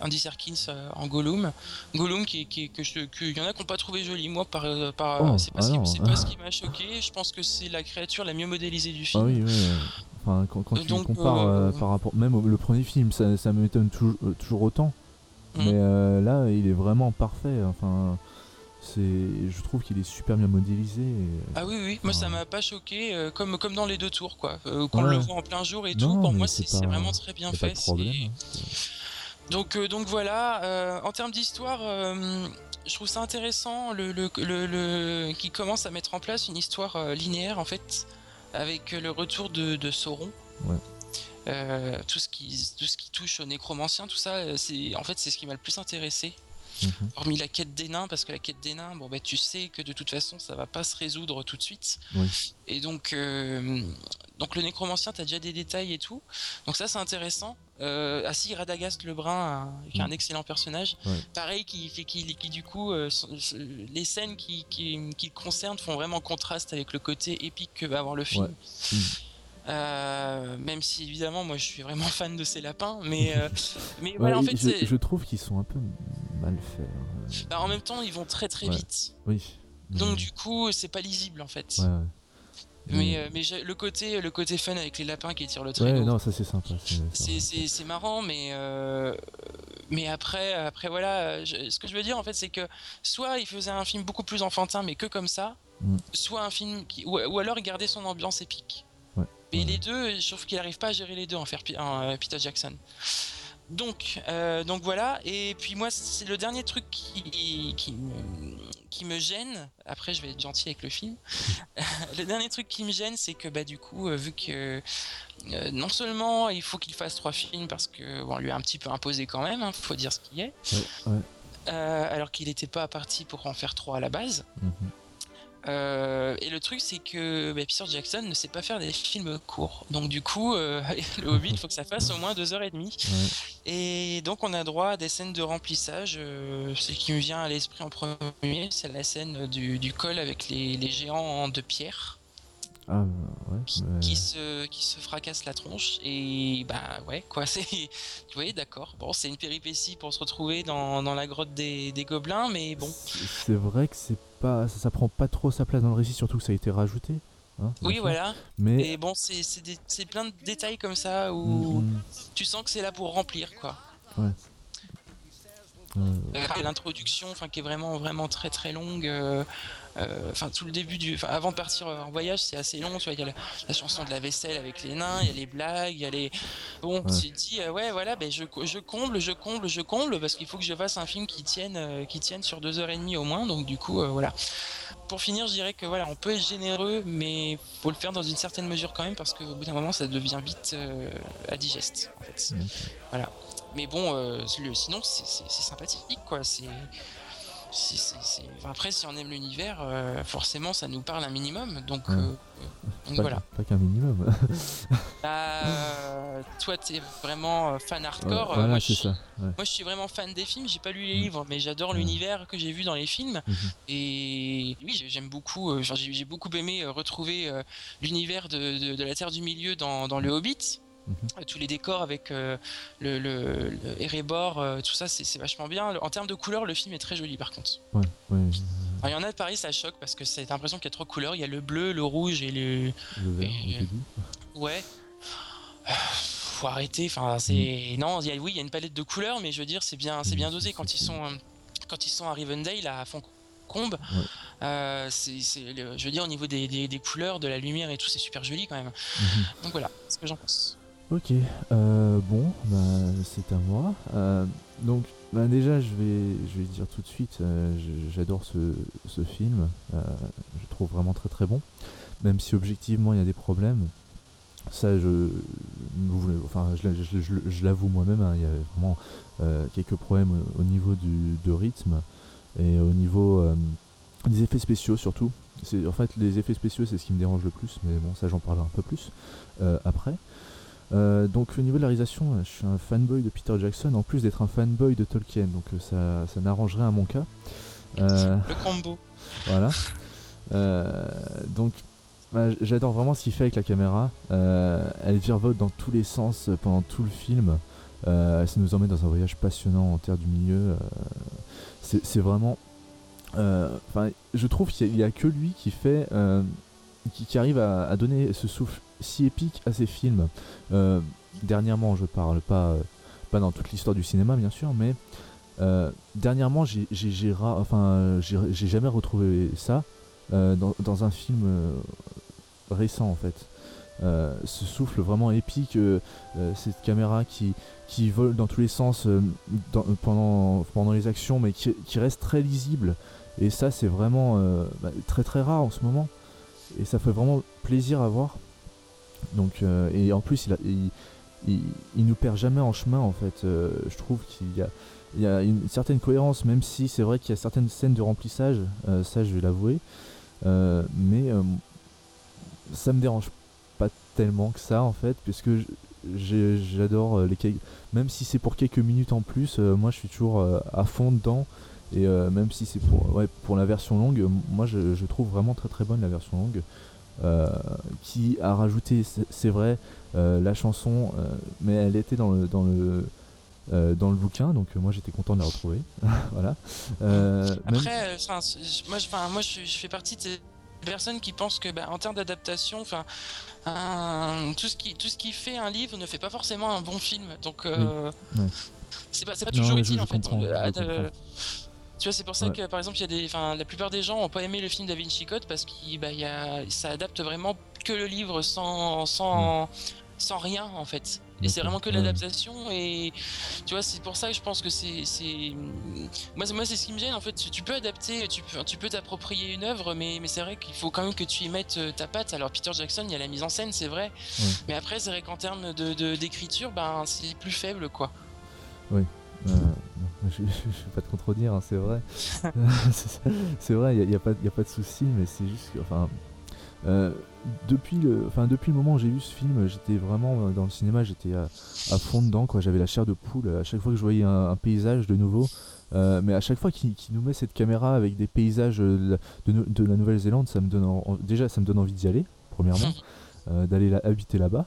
Andy Serkins euh, en Gollum. Gollum qui, qui que je, que y en a qui n'ont pas trouvé joli. Moi par, par Oh, c'est pas, ah ce qui, pas ce qui m'a choqué. Je pense que c'est la créature la mieux modélisée du film. Ah oui, oui. euh, Enfin, quand, quand tu Donc, compares euh, par rapport, même au le premier film, ça, ça m'étonne toujours, toujours autant. Mhm. Mais là, il est vraiment parfait. Enfin, je trouve qu'il est super bien modélisé. et- Ah oui, oui, moi ça Enfin, m'a pas choqué, euh, comme, comme dans les deux tours, quoi. Euh, qu'on Ouais. le voit en plein jour et Non, tout, pour moi c'est pas- vraiment très bien fait. pas de problème. c'est- hein. Donc, euh, donc voilà, euh, en termes d'histoire, euh, je trouve ça intéressant le, le, le, le- qui commence à mettre en place une histoire euh, linéaire en fait, avec euh, le retour de, de Sauron. Ouais. Euh, tout, ce qui, tout ce qui touche au nécromancien, tout ça, euh, c'est en fait c'est ce qui m'a le plus intéressé. Mhm. Hormis la quête des nains, parce que la quête des nains, bon bah tu sais que de toute façon ça va pas se résoudre tout de suite. Oui. Et donc, euh, donc le nécromancien, t'as déjà des détails et tout. Donc ça c'est intéressant. Euh, ah si, Radagast le Brun, euh, qui est un Mm. excellent personnage. Ouais. Pareil, qui fait qui, qui du coup, euh, les scènes qui, qui, qui le concernent font vraiment contraste avec le côté épique que va avoir le film. Ouais. Mm. Euh, même si évidemment moi je suis vraiment fan de ces lapins, mais euh, mais Ouais, voilà en fait je, trouve qu'ils sont un peu mal faits. hein. bah, en même temps ils vont très très Ouais. vite. Oui. Donc du coup c'est pas lisible en fait. Ouais. Mais, euh, mais j'ai- le côté le côté fun avec les lapins qui tirent le traîneau. Ouais, non, ça c'est sympa. c'est- marrant, mais euh, mais après après voilà, je- ce que je veux dire en fait, c'est que soit il faisait un film beaucoup plus enfantin, mais que comme ça, Mm. soit un film qui ou, ou alors il gardait son ambiance épique. Mais les deux, je trouve qu'il arrive pas à gérer les deux en faire en, euh, Peter Jackson. Donc, euh, donc voilà. Et puis moi, c'est le dernier truc qui, qui, me, qui me gêne. Après, je vais être gentil avec le film. le dernier truc qui me gêne, c'est que bah du coup, euh, vu que euh, non seulement il faut qu'il fasse trois films parce que bon, on lui a un petit peu imposé quand même, hein, faut dire ce qui est. Ouais, ouais. Euh, alors qu'il n'était pas parti pour en faire trois à la base. Mhm. Euh, et le truc, c'est que bah, Peter Jackson ne sait pas faire des films courts. Donc, du coup, euh, le Hobbit, il faut que ça fasse au moins deux heures et demie. Ouais. Et donc, on a droit à des scènes de remplissage. Euh, ce qui me vient à l'esprit en premier, c'est la scène du, du col avec les, les géants de pierre Ah, ouais. qui, se, qui se fracassent la tronche. Et bah, ouais, quoi. c'est Vous voyez, d'accord. Bon, c'est une péripétie pour se retrouver dans, dans la grotte des, des gobelins, mais bon. C'est- C'est vrai que c'est pas, ça, ça prend pas trop sa place dans le récit, surtout que ça a été rajouté. hein, Oui, sûr. voilà. Mais Et bon, c'est plein de détails comme ça où Mm, mm, tu sens que c'est là pour remplir, quoi. euh, Euh, L'introduction, enfin, qui est vraiment, vraiment très, très longue. euh, Enfin, tout le début du, enfin, avant de partir euh, en voyage, c'est assez long. Tu vois, il y a la, la chanson de la vaisselle avec les nains, il y a les blagues, il y a les. Bon, Ouais. tu te dis, euh, ouais, voilà, ben je, je comble, je comble, je comble, parce qu'il faut que je fasse un film qui tienne, euh, qui tienne sur deux heures et demie au moins. Donc, du coup, euh, voilà. Pour finir, je dirais que voilà, on peut être généreux, mais faut le faire dans une certaine mesure quand même, parce qu'au bout d'un moment, ça devient vite euh, en fait. Ok. Voilà. Mais bon, euh, sinon, c'est sympathique, quoi. C'est. Après, si on aime l'univers, euh, forcément, ça nous parle un minimum. Donc, Ouais. euh, donc pas, voilà. pas qu'un minimum. Bah, euh, toi, t'es vraiment euh, fan hardcore. voilà, moi, je, ça. ouais. moi, je suis vraiment fan des films. J'ai pas lu les Mm. livres, mais j'adore Ouais. l'univers que j'ai vu dans les films. Mhm. Et oui, j'ai- j'aime beaucoup. j'ai beaucoup aimé retrouver l'univers de, de- de la Terre du Milieu dans, dans le Hobbit. Euh, Tous les décors avec euh, le, le, le Erebor, euh, tout ça, c'est vachement bien. En termes de couleurs, le film est très joli par contre. Ouais, ouais, Alors, il y en a, pareil, ça choque parce que c'est l'impression qu'il y a trois couleurs. Il y a le bleu, le rouge et le. le vert Et-. Ouais. Euh, Faut arrêter. Enfin, c'est non. il Y a, oui, il y a une palette de couleurs, mais je veux dire, c'est bien, c'est bien dosé quand ils sont, quand ils sont à Rivendell, à Foncombe. Ouais. Euh, c'est, je veux dire, au niveau des, des- des couleurs, de la lumière et tout, c'est super joli quand même. Mhm. Donc voilà, ce que j'en pense. Ok, euh, bon, bah, c'est à moi. Euh, donc, bah, déjà, je vais, je dire tout de suite, euh, j'adore ce, film. euh, je le trouve vraiment très très bon. Même si objectivement il y a des problèmes. Ça, je, je, l'a- je- je- je l'avoue moi-même, hein, il y a vraiment quelques problèmes au, au niveau du, de rythme et au niveau des effets spéciaux surtout. En fait, les effets spéciaux, c'est ce qui me dérange le plus, mais bon, ça, j'en parlerai un peu plus après. Euh, donc au niveau de la réalisation, euh, je suis un fanboy de Peter Jackson, en plus d'être un fanboy de Tolkien, donc euh, ça, ça n'arrangerait à mon cas. Euh, Le combo. voilà. Euh, donc bah, j'adore vraiment ce qu'il fait avec la caméra. Elle virevolte dans tous les sens pendant tout le film. Ça nous emmène dans un voyage passionnant en terre du milieu. C'est vraiment. Enfin, je trouve qu'il n'y a, que lui qui fait, qui, qui arrive à, à donner ce souffle si épique à ses films. Euh, dernièrement, je parle pas, euh, pas dans toute l'histoire du cinéma, bien sûr, mais euh, dernièrement, j'ai enfin, jamais retrouvé ça dans, un film récent en fait. Ce souffle vraiment épique, cette caméra qui, qui vole dans tous les sens pendant, pendant les actions, mais qui, reste très lisible. Et ça, c'est vraiment bah, très très rare en ce moment. Et ça fait vraiment plaisir à voir. Donc, euh, et en plus, il, a, il, il, nous perd jamais en chemin en fait. Euh, je trouve qu'il y a, il y a une certaine cohérence, même si c'est vrai qu'il y a certaines scènes de remplissage, euh, ça je vais l'avouer. Mais ça me dérange pas tellement que ça en fait, puisque j'adore les même si c'est pour quelques minutes en plus, moi je suis toujours à fond dedans. Et même si c'est pour, ouais, pour la version longue, moi je, je trouve vraiment très très bonne la version longue. Euh, qui a rajouté, c'est vrai, euh, la chanson, euh, mais elle était dans le, dans le, euh, dans le bouquin, donc euh, moi j'étais content de la retrouver. voilà. Euh, même- Après, euh, moi, je- enfin, moi, je, je fais partie de ces personnes qui pensent que, bah, en termes d'adaptation, enfin, un- tout ce qui, tout ce qui fait un livre ne fait pas forcément un bon film. Donc, euh, Ouais. c'est pas, c'est pas Non, toujours je- utile je en fait. Euh, euh, tu vois, c'est pour ça Ouais. que, par exemple, il y a des, enfin, la plupart des gens ont pas aimé le film Da Vinci Code parce que bah, y a, ça adapte vraiment que le livre sans sans sans rien en fait. Et c'est vraiment que l'adaptation et tu vois c'est pour ça que je pense que c'est moi c'est- moi c'est ce qui me gêne en fait. Tu, peux adapter tu peux tu peux t'approprier une œuvre mais mais c'est vrai qu'il faut quand même que tu y mettes euh, ta patte. Alors Peter Jackson il y a la mise en scène c'est vrai. Mais après c'est vrai qu'en termes de de- d'écriture ben c'est plus faible quoi. Euh, non, je, je vais pas te contredire, hein, c'est vrai. c'est vrai, il n'y a, pas y a pas de souci, mais c'est juste que, enfin, euh, depuis, le, enfin, depuis le moment où j'ai vu ce film, j'étais vraiment dans le cinéma, j'étais à, à fond dedans. J'avais la chair de poule à chaque fois que je voyais un, un paysage de nouveau. Euh, mais à chaque fois qu'il nous met cette caméra avec des paysages euh, de, la Nouvelle-Zélande, ça me donne en- en- déjà ça me donne envie d'y aller, premièrement, euh, d'aller là- habiter là-bas.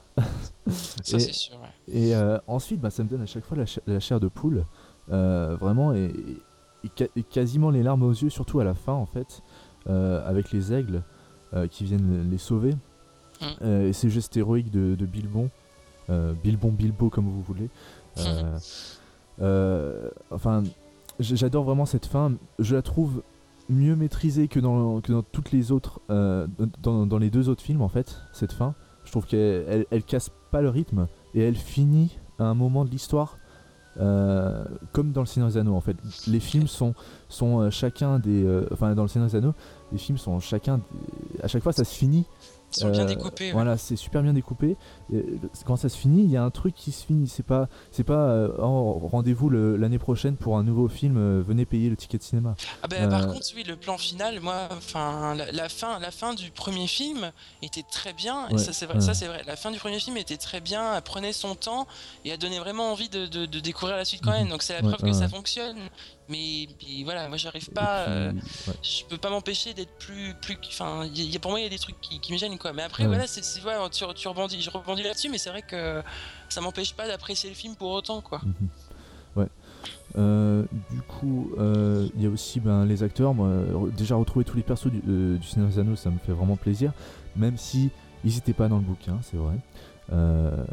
ça Et- c'est sûr ouais. Et euh, ensuite, bah, ça me donne à chaque fois la, cha- la chair de poule, euh, vraiment, et, et ca- et quasiment les larmes aux yeux, surtout à la fin, en fait, euh, avec les aigles euh, qui viennent les sauver. Mm. Euh, et ces gestes héroïques de, de Bilbon, Bilbon, Bilbo, comme vous voulez. Enfin, j'adore vraiment cette fin. Je la trouve mieux maîtrisée que dans, que dans toutes les autres, dans, dans les deux autres films, en fait, cette fin. Je trouve qu'elle elle, elle casse pas le rythme et elle finit à un moment de l'histoire euh, comme dans le Seigneur des Anneaux en fait. Les films sont, euh, chacun des... euh, enfin dans le Seigneur des Anneaux, les films sont chacun... des- à chaque fois ça se finit. Ils sont bien euh, découpés ouais. Voilà, c'est super bien découpé. Et le- quand ça se finit, il y a un truc qui se finit. C'est pas, c'est pas euh, oh, rendez-vous l'année prochaine pour un nouveau film. euh, venez payer le ticket de cinéma. Ah bah, par Euh, contre oui le plan final moi enfin la, la fin la fin du premier film était très bien et ça c'est vrai ouais. ça c'est vrai la fin du premier film était très bien elle prenait son temps et elle donnait vraiment envie de, de- de découvrir la suite quand Mhm. même donc c'est la preuve que ça fonctionne mais puis voilà moi j'arrive pas euh, ouais. je peux pas m'empêcher d'être plus plus enfin y pour moi il y a des trucs qui, qui me gênent quoi mais après Ouais. voilà c'est tu, tu rebondis je rebondis là-dessus mais c'est vrai que ça m'empêche pas d'apprécier le film pour autant quoi Mhm. Ouais. Euh, du coup, euh, il y a aussi ben, les acteurs. Moi, déjà retrouver tous les persos du, euh, du Seigneur des Anneaux, ça me fait vraiment plaisir. Même si ils n'étaient pas dans le bouquin, c'est vrai. Euh,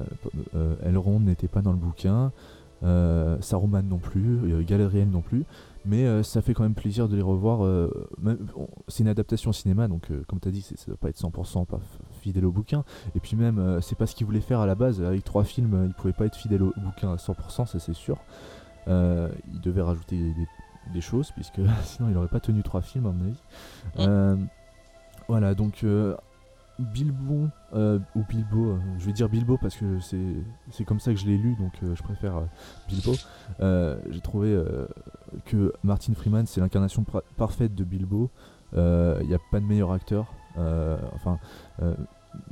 euh, Elrond n'était pas dans le bouquin. Euh, Saruman non plus, euh, Galadriel non plus, mais euh, ça fait quand même plaisir de les revoir. c'est une adaptation au cinéma, donc comme tu as dit, ça va pas être 100% pas f- fidèle au bouquin. Et puis même, c'est pas ce qu'ils voulaient faire à la base. Avec trois films, ils pouvaient pas être fidèles au bouquin à 100%, ça c'est sûr. Ils devaient rajouter des, des choses, puisque sinon il aurait pas tenu trois films à mon avis. Mm. Euh, voilà, donc euh, Bilbon, euh, ou Bilbo, euh, je vais dire Bilbo parce que c'est comme ça que je l'ai lu, donc euh, je préfère Bilbo. J'ai trouvé que Martin Freeman, c'est l'incarnation parfaite de Bilbo. Il n'y a pas de meilleur acteur. Enfin,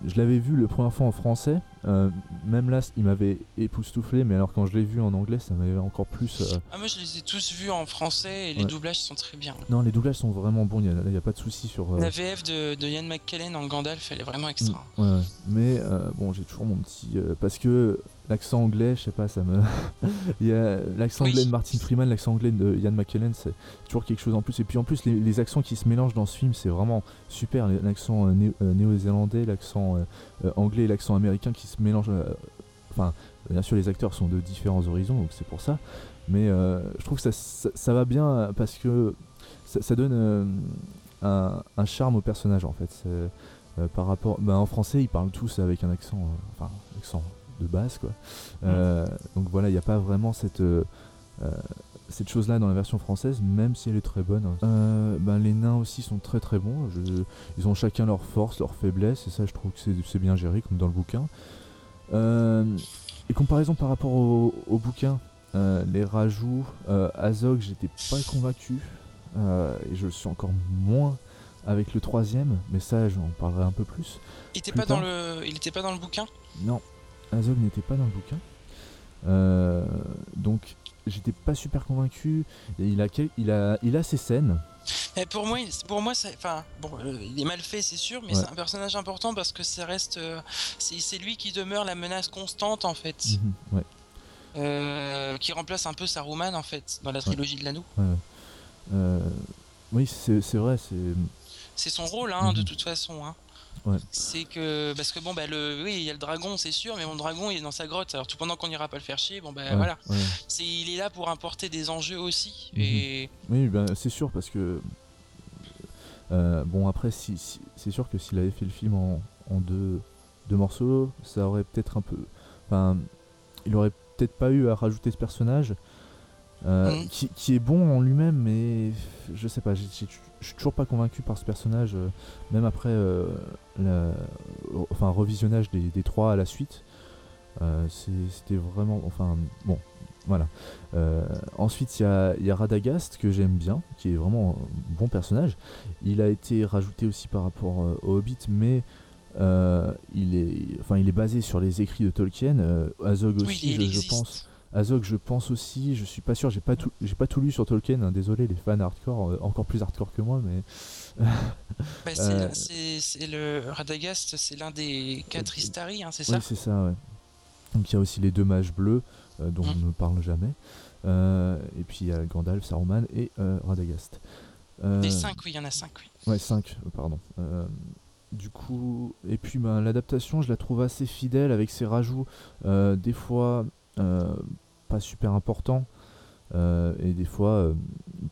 je l'avais vu le première fois en français. euh, même là, il m'avait époustouflé, mais alors quand je l'ai vu en anglais, ça m'avait encore plus. euh, ah moi je les ai tous vus en français et les Ouais. doublages sont très bien Non, les doublages sont vraiment bons. Il n'y a, pas de souci sur. euh, La VF de, de Ian McKellen en Gandalf, elle est vraiment extra. Mm, ouais, ouais. Mais euh, bon, j'ai toujours mon petit. euh, parce que l'accent anglais, je sais pas, ça me. Il y a l'accent Oui. anglais de Martin Freeman, l'accent anglais de Ian McKellen, c'est toujours quelque chose en plus. Et puis en plus, les, les accents qui se mélangent dans ce film, c'est vraiment super. L'accent euh, euh, néo-zélandais, l'accent euh, anglais et l'accent américain qui se mélangent. Enfin, bien sûr, les acteurs sont de différents horizons, donc c'est pour ça. Mais euh, je trouve que ça, ça, ça va bien parce que ça, ça donne euh, un, un charme au personnage en fait. Euh, par rapport, bah, en français, ils parlent tous avec un accent, enfin, accent de base quoi. Euh, donc voilà, il n'y a pas vraiment cette euh, euh, cette chose-là dans la version française, même si elle est très bonne. Euh, ben, les nains aussi sont très très bons. Je- ils ont chacun leur force, leur faiblesse, et ça, je trouve que c'est- bien géré, comme dans le bouquin. Euh, et comparaison par rapport au, au bouquin, euh, les rajouts, euh, Azog, j'étais pas convaincu, euh, et je le suis encore moins avec le troisième, mais ça, j'en parlerai un peu plus. Il était Plus pas dans le, il était pas dans le bouquin? Non, Azog n'était pas dans le bouquin. Euh, donc j'étais pas super convaincu. Il, a quel- il, a, il a ses scènes. Mais pour moi, il- pour moi, enfin, bon, euh, il est mal fait, c'est sûr, mais Ouais. c'est un personnage important parce que ça reste, euh, c'est, lui qui demeure la menace constante en fait, Mhm, ouais. euh, qui remplace un peu Saruman en fait dans la trilogie de l'anneau. Euh, oui, c'est vrai. C'est C'est son rôle, hein, de Mhm. toute façon. Hein. Ouais. C'est que parce que bon bah le oui il y a le dragon c'est sûr mais mon dragon il est dans sa grotte alors tout pendant qu'on n'ira pas le faire chier bon bah ouais, voilà ouais. c'est il est là pour importer des enjeux aussi Mhm. et Oui, ben, c'est sûr parce que euh, bon après, si, si- c'est sûr que s'il avait fait le film en, en deux, deux morceaux, ça aurait peut-être un peu. Enfin, il aurait peut-être pas eu à rajouter ce personnage. euh, Mhm. qui, qui est bon en lui-même, mais je sais pas, j'ai- je suis toujours pas convaincu par ce personnage, euh, même après euh, la- enfin, revisionnage des, des trois à la suite. Euh, C'était vraiment. Enfin, bon, voilà. Ensuite, il y a, y a Radagast que j'aime bien, qui est vraiment un bon personnage. Il a été rajouté aussi par rapport au Hobbit, mais euh, il, est, enfin, il est basé sur les écrits de Tolkien. Euh, Azog aussi, je- pense. Azog, je pense aussi. Je suis pas sûr. J'ai pas tout, j'ai pas tout lu sur Tolkien. hein, désolé, les fans hardcore, euh, encore plus hardcore que moi, mais Bah, c'est, Euh, c'est- c'est le Radagast, c'est l'un des quatre Istari, hein, c'est ça Oui, c'est ça, ouais. Donc il y a aussi les deux mages bleus, euh, dont Mm. on ne parle jamais. Et puis il y a Gandalf, Saruman et Radagast. Les cinq, oui, il y en a cinq, oui. Ouais, 5, pardon. Du coup, et puis ben, l'adaptation, je la trouve assez fidèle avec ses rajouts, euh, des fois pas super importants, euh, et des fois euh,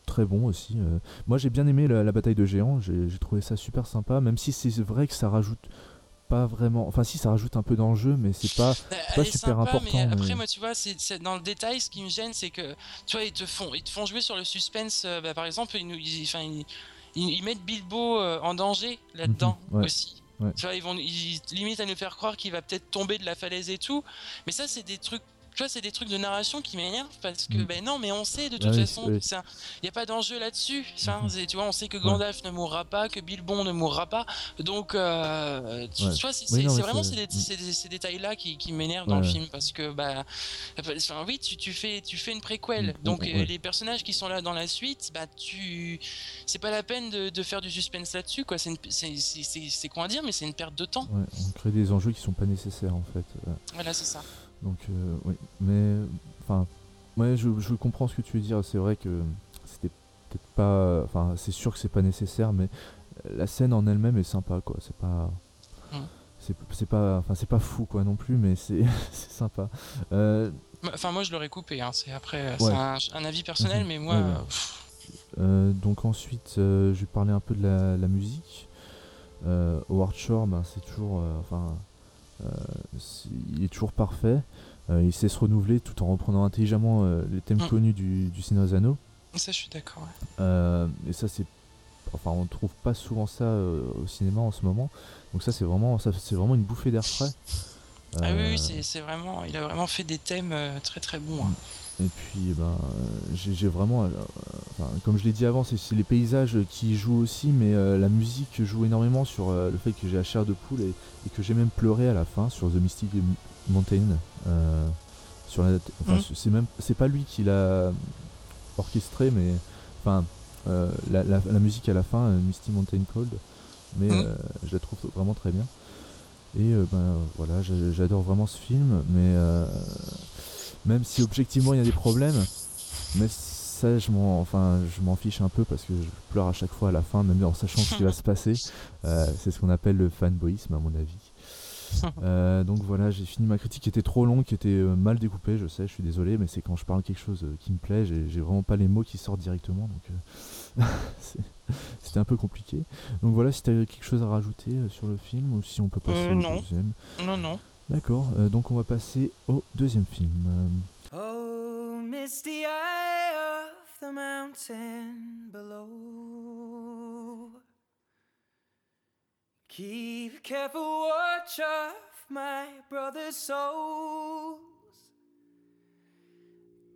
très bons aussi. euh. Moi j'ai bien aimé la, la bataille de géants, j'ai trouvé ça super sympa, même si c'est vrai que ça rajoute pas vraiment. Enfin, si ça rajoute un peu dans le jeu, mais c'est pas. Pas super sympa, important, mais mais- après, moi, tu vois, c'est dans le détail, ce qui me gêne, c'est que, tu vois, ils te font, ils te font jouer sur le suspense. euh, bah, par exemple, ils, nous- ils- enfin, ils, ils- ils mettent Bilbo euh, en danger là-dedans Mhm, ouais, aussi. ouais. Tu vois, ils vont, ils limitent à nous faire croire qu'il va peut-être tomber de la falaise et tout. Mais ça, c'est des trucs. Tu vois, c'est des trucs de narration qui m'énervent parce que, Mhm. ben non, mais on sait de toute Ah oui, façon, oui. il n'y a pas d'enjeu là-dessus. Mhm. c'est- Tu vois, on sait que Gandalf ne mourra pas, que Bilbon ne mourra pas. Donc, euh, tu, Ouais. tu vois, c'est Oui, vraiment c'est- ces, dé- Mm. ces- ces détails-là qui, qui m'énervent dans le film parce que, bah, enfin, oui, tu, tu fais, tu fais une préquelle. Mm, Donc, mm, euh, les personnages qui sont là dans la suite, bah, tu, c'est pas la peine de, de faire du suspense là-dessus, quoi. C'est, une- quoi à dire, mais c'est une perte de temps. On crée des enjeux qui sont pas nécessaires en fait. Voilà, c'est ça. Donc, euh, oui. Mais, enfin, ouais, je, je comprends ce que tu veux dire. C'est vrai que c'était peut-être pas. Enfin, c'est sûr que c'est pas nécessaire, mais la scène en elle-même est sympa, quoi. C'est pas. Mm. C'est pas. Enfin, c'est pas fou, quoi, non plus, mais c'est sympa. Euh, Enfin, moi, je l'aurais coupé. Hein. C'est après, euh, Ouais. c'est un, un avis personnel, Mhm. mais moi, Ouais, ouais. euh, pff, Euh, donc ensuite, euh, je vais parler un peu de la, la musique. Euh, Howard Shore, ben, c'est toujours, euh, enfin, euh, il est toujours parfait. Euh, il sait se renouveler tout en reprenant intelligemment euh, les thèmes Mm. connus du, du Anneaux. ça, je suis d'accord. ouais. Euh, et ça, c'est, enfin, on trouve pas souvent ça euh, au cinéma en ce moment. Donc ça, c'est vraiment, ça, c'est vraiment une bouffée d'air frais. Ah oui, Euh, oui, c'est, c'est vraiment, il a vraiment fait des thèmes euh, très très bons. hein. Et puis, eh ben, euh, j'ai vraiment, euh, enfin, comme je l'ai dit avant, c'est les paysages qui jouent aussi, mais euh, la musique joue énormément sur euh, le fait que j'ai la chair de poule et, et que j'ai même pleuré à la fin sur The Mystic Mountain. sur la, enfin, Mhm. c'est même, c'est pas lui qui l'a orchestré, mais enfin, euh, la, la- la musique à la fin, Misty Mountain Cold, mais euh, je la trouve vraiment très bien. Et ben voilà, j'a- j'adore vraiment ce film, mais euh, même si objectivement il y a des problèmes, mais ça je m'en, enfin, je m'en fiche un peu parce que je pleure à chaque fois à la fin, même en sachant ce qui va se passer. Euh, c'est ce qu'on appelle le fanboyisme à mon avis. Euh, donc voilà, j'ai fini ma critique qui était trop longue, qui était euh, mal découpée, je sais, je suis désolé, mais c'est quand je parle quelque chose qui me plaît, j'ai vraiment pas les mots qui sortent directement, donc euh, c'était un peu compliqué. Donc voilà, si tu as quelque chose à rajouter sur le film, ou si on peut passer au non. deuxième. Non, non. D'accord, euh, donc on va passer au deuxième film. Oh, misty eye of the mountain below. Keep careful watch of my brother's souls.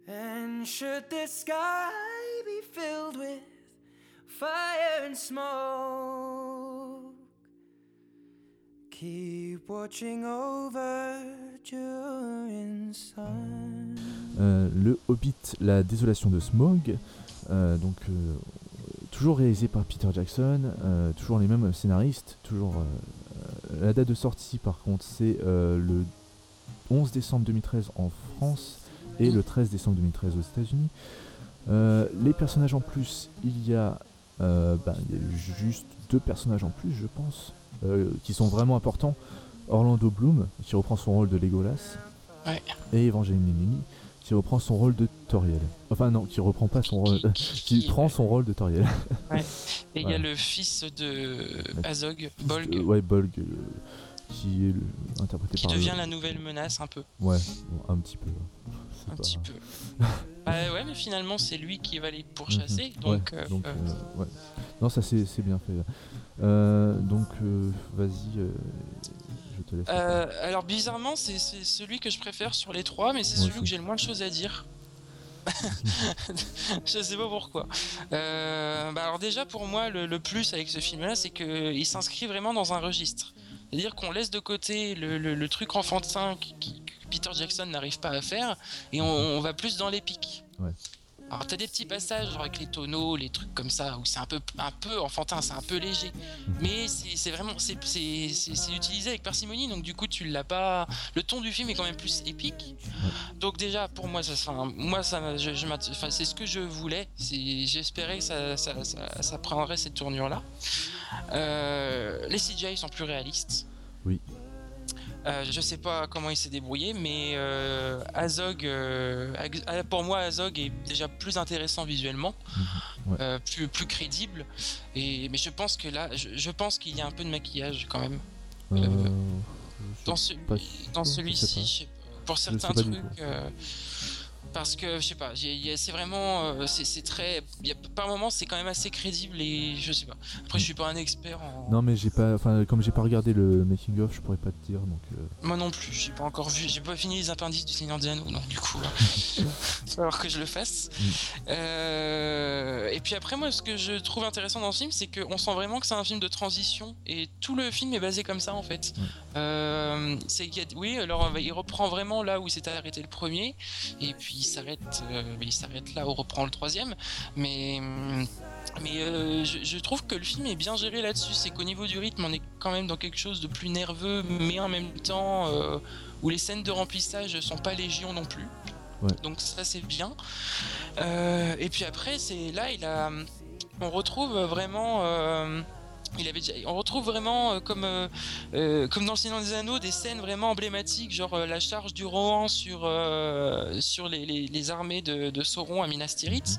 And should the sky be filled with fire and smoke, Euh, le Hobbit, la désolation de Smog, euh, donc euh, toujours réalisé par Peter Jackson, euh, toujours les mêmes scénaristes, toujours la date de sortie par contre c'est le 11 décembre 2013 en France et le 13 décembre 2013 aux États-Unis. Les personnages en plus, il y a, bah, il y a juste deux personnages en plus, je pense, qui sont vraiment importants. Orlando Bloom, qui reprend son rôle de Legolas, Ouais. et Evangeline Lilly, qui reprend son rôle de Toriel. Enfin non, qui reprend pas son rôle, qui prend son rôle de Toriel. Et il y a le fils de Azog, Bolg. Euh, ouais, Bolg. Qui est interprété Qui par. devient le- la nouvelle menace un peu. Ouais, bon, un petit peu. Un pas- petit peu. bah ouais, mais finalement, c'est lui qui va les pourchasser. Mhm. Donc, Ouais, euh, donc, euh, euh, ouais. Non, ça c'est bien fait. Donc, vas-y, euh, alors, bizarrement, c'est celui que je préfère sur les trois, mais c'est celui aussi. j'ai le moins de choses à dire. je sais pas pourquoi. Euh, bah alors déjà pour moi le, le plus avec ce film-là, c'est que il s'inscrit vraiment dans un registre. C'est-à-dire qu'on laisse de côté le, le- le truc enfantin que Peter Jackson n'arrive pas à faire et on, va plus dans l'épique. Alors t'as des petits passages genre avec les tonneaux, les trucs comme ça où c'est un peu un peu enfantin, c'est un peu léger, mais c'est vraiment c'est c'est- c'est- c'est utilisé avec parcimonie donc du coup tu l'as pas. Le ton du film est quand même plus épique. Donc déjà pour moi ça enfin, moi ça je, je c'est ce que je voulais j'espérais que ça, ça, ça, ça prendrait cette tournure là les CGI sont plus réalistes Oui. Euh, je sais pas comment il s'est débrouillé mais euh, Azog euh, ah, pour moi Azog est déjà plus intéressant visuellement Ouais. euh, plus plus crédible. Et mais je pense que là je, je pense qu'il y a un peu de maquillage quand même. Euh, euh, dans, ce- celui-ci, pour certains trucs, euh, parce que je sais pas, c'est vraiment, euh, c'est très, il y a, par moments c'est quand même assez crédible et je sais pas. Après, je suis pas un expert en, Non, mais j'ai pas. Enfin, comme j'ai pas regardé le making of, je pourrais pas te dire. Donc, euh, moi non plus, j'ai pas encore vu, j'ai pas fini les appendices du Seigneur des Anneaux, donc du coup, il va falloir que je le fasse. Mm. Euh, et puis après, moi, ce que je trouve intéressant dans ce film, c'est qu'on sent vraiment que c'est un film de transition et tout le film est basé comme ça en fait. Mm. Euh, c'est qu'il y a- oui, alors il reprend vraiment là où il s'était arrêté le premier, et puis il s'arrête, euh, mais il s'arrête là où reprend le troisième. Mais mais euh, je, je trouve que le film est bien géré là-dessus. C'est qu'au niveau du rythme, on est quand même dans quelque chose de plus nerveux, mais en même temps euh, où les scènes de remplissage sont pas légion non plus. Ouais. Donc ça c'est bien. Euh, et puis après, c'est là il a, on retrouve vraiment. euh, il avait déjà- on retrouve vraiment euh, comme euh, euh, comme dans le Seigneur des Anneaux des scènes vraiment emblématiques genre euh, la charge du Rohan sur sur les, les- les armées de, de Sauron à Minas Tirith.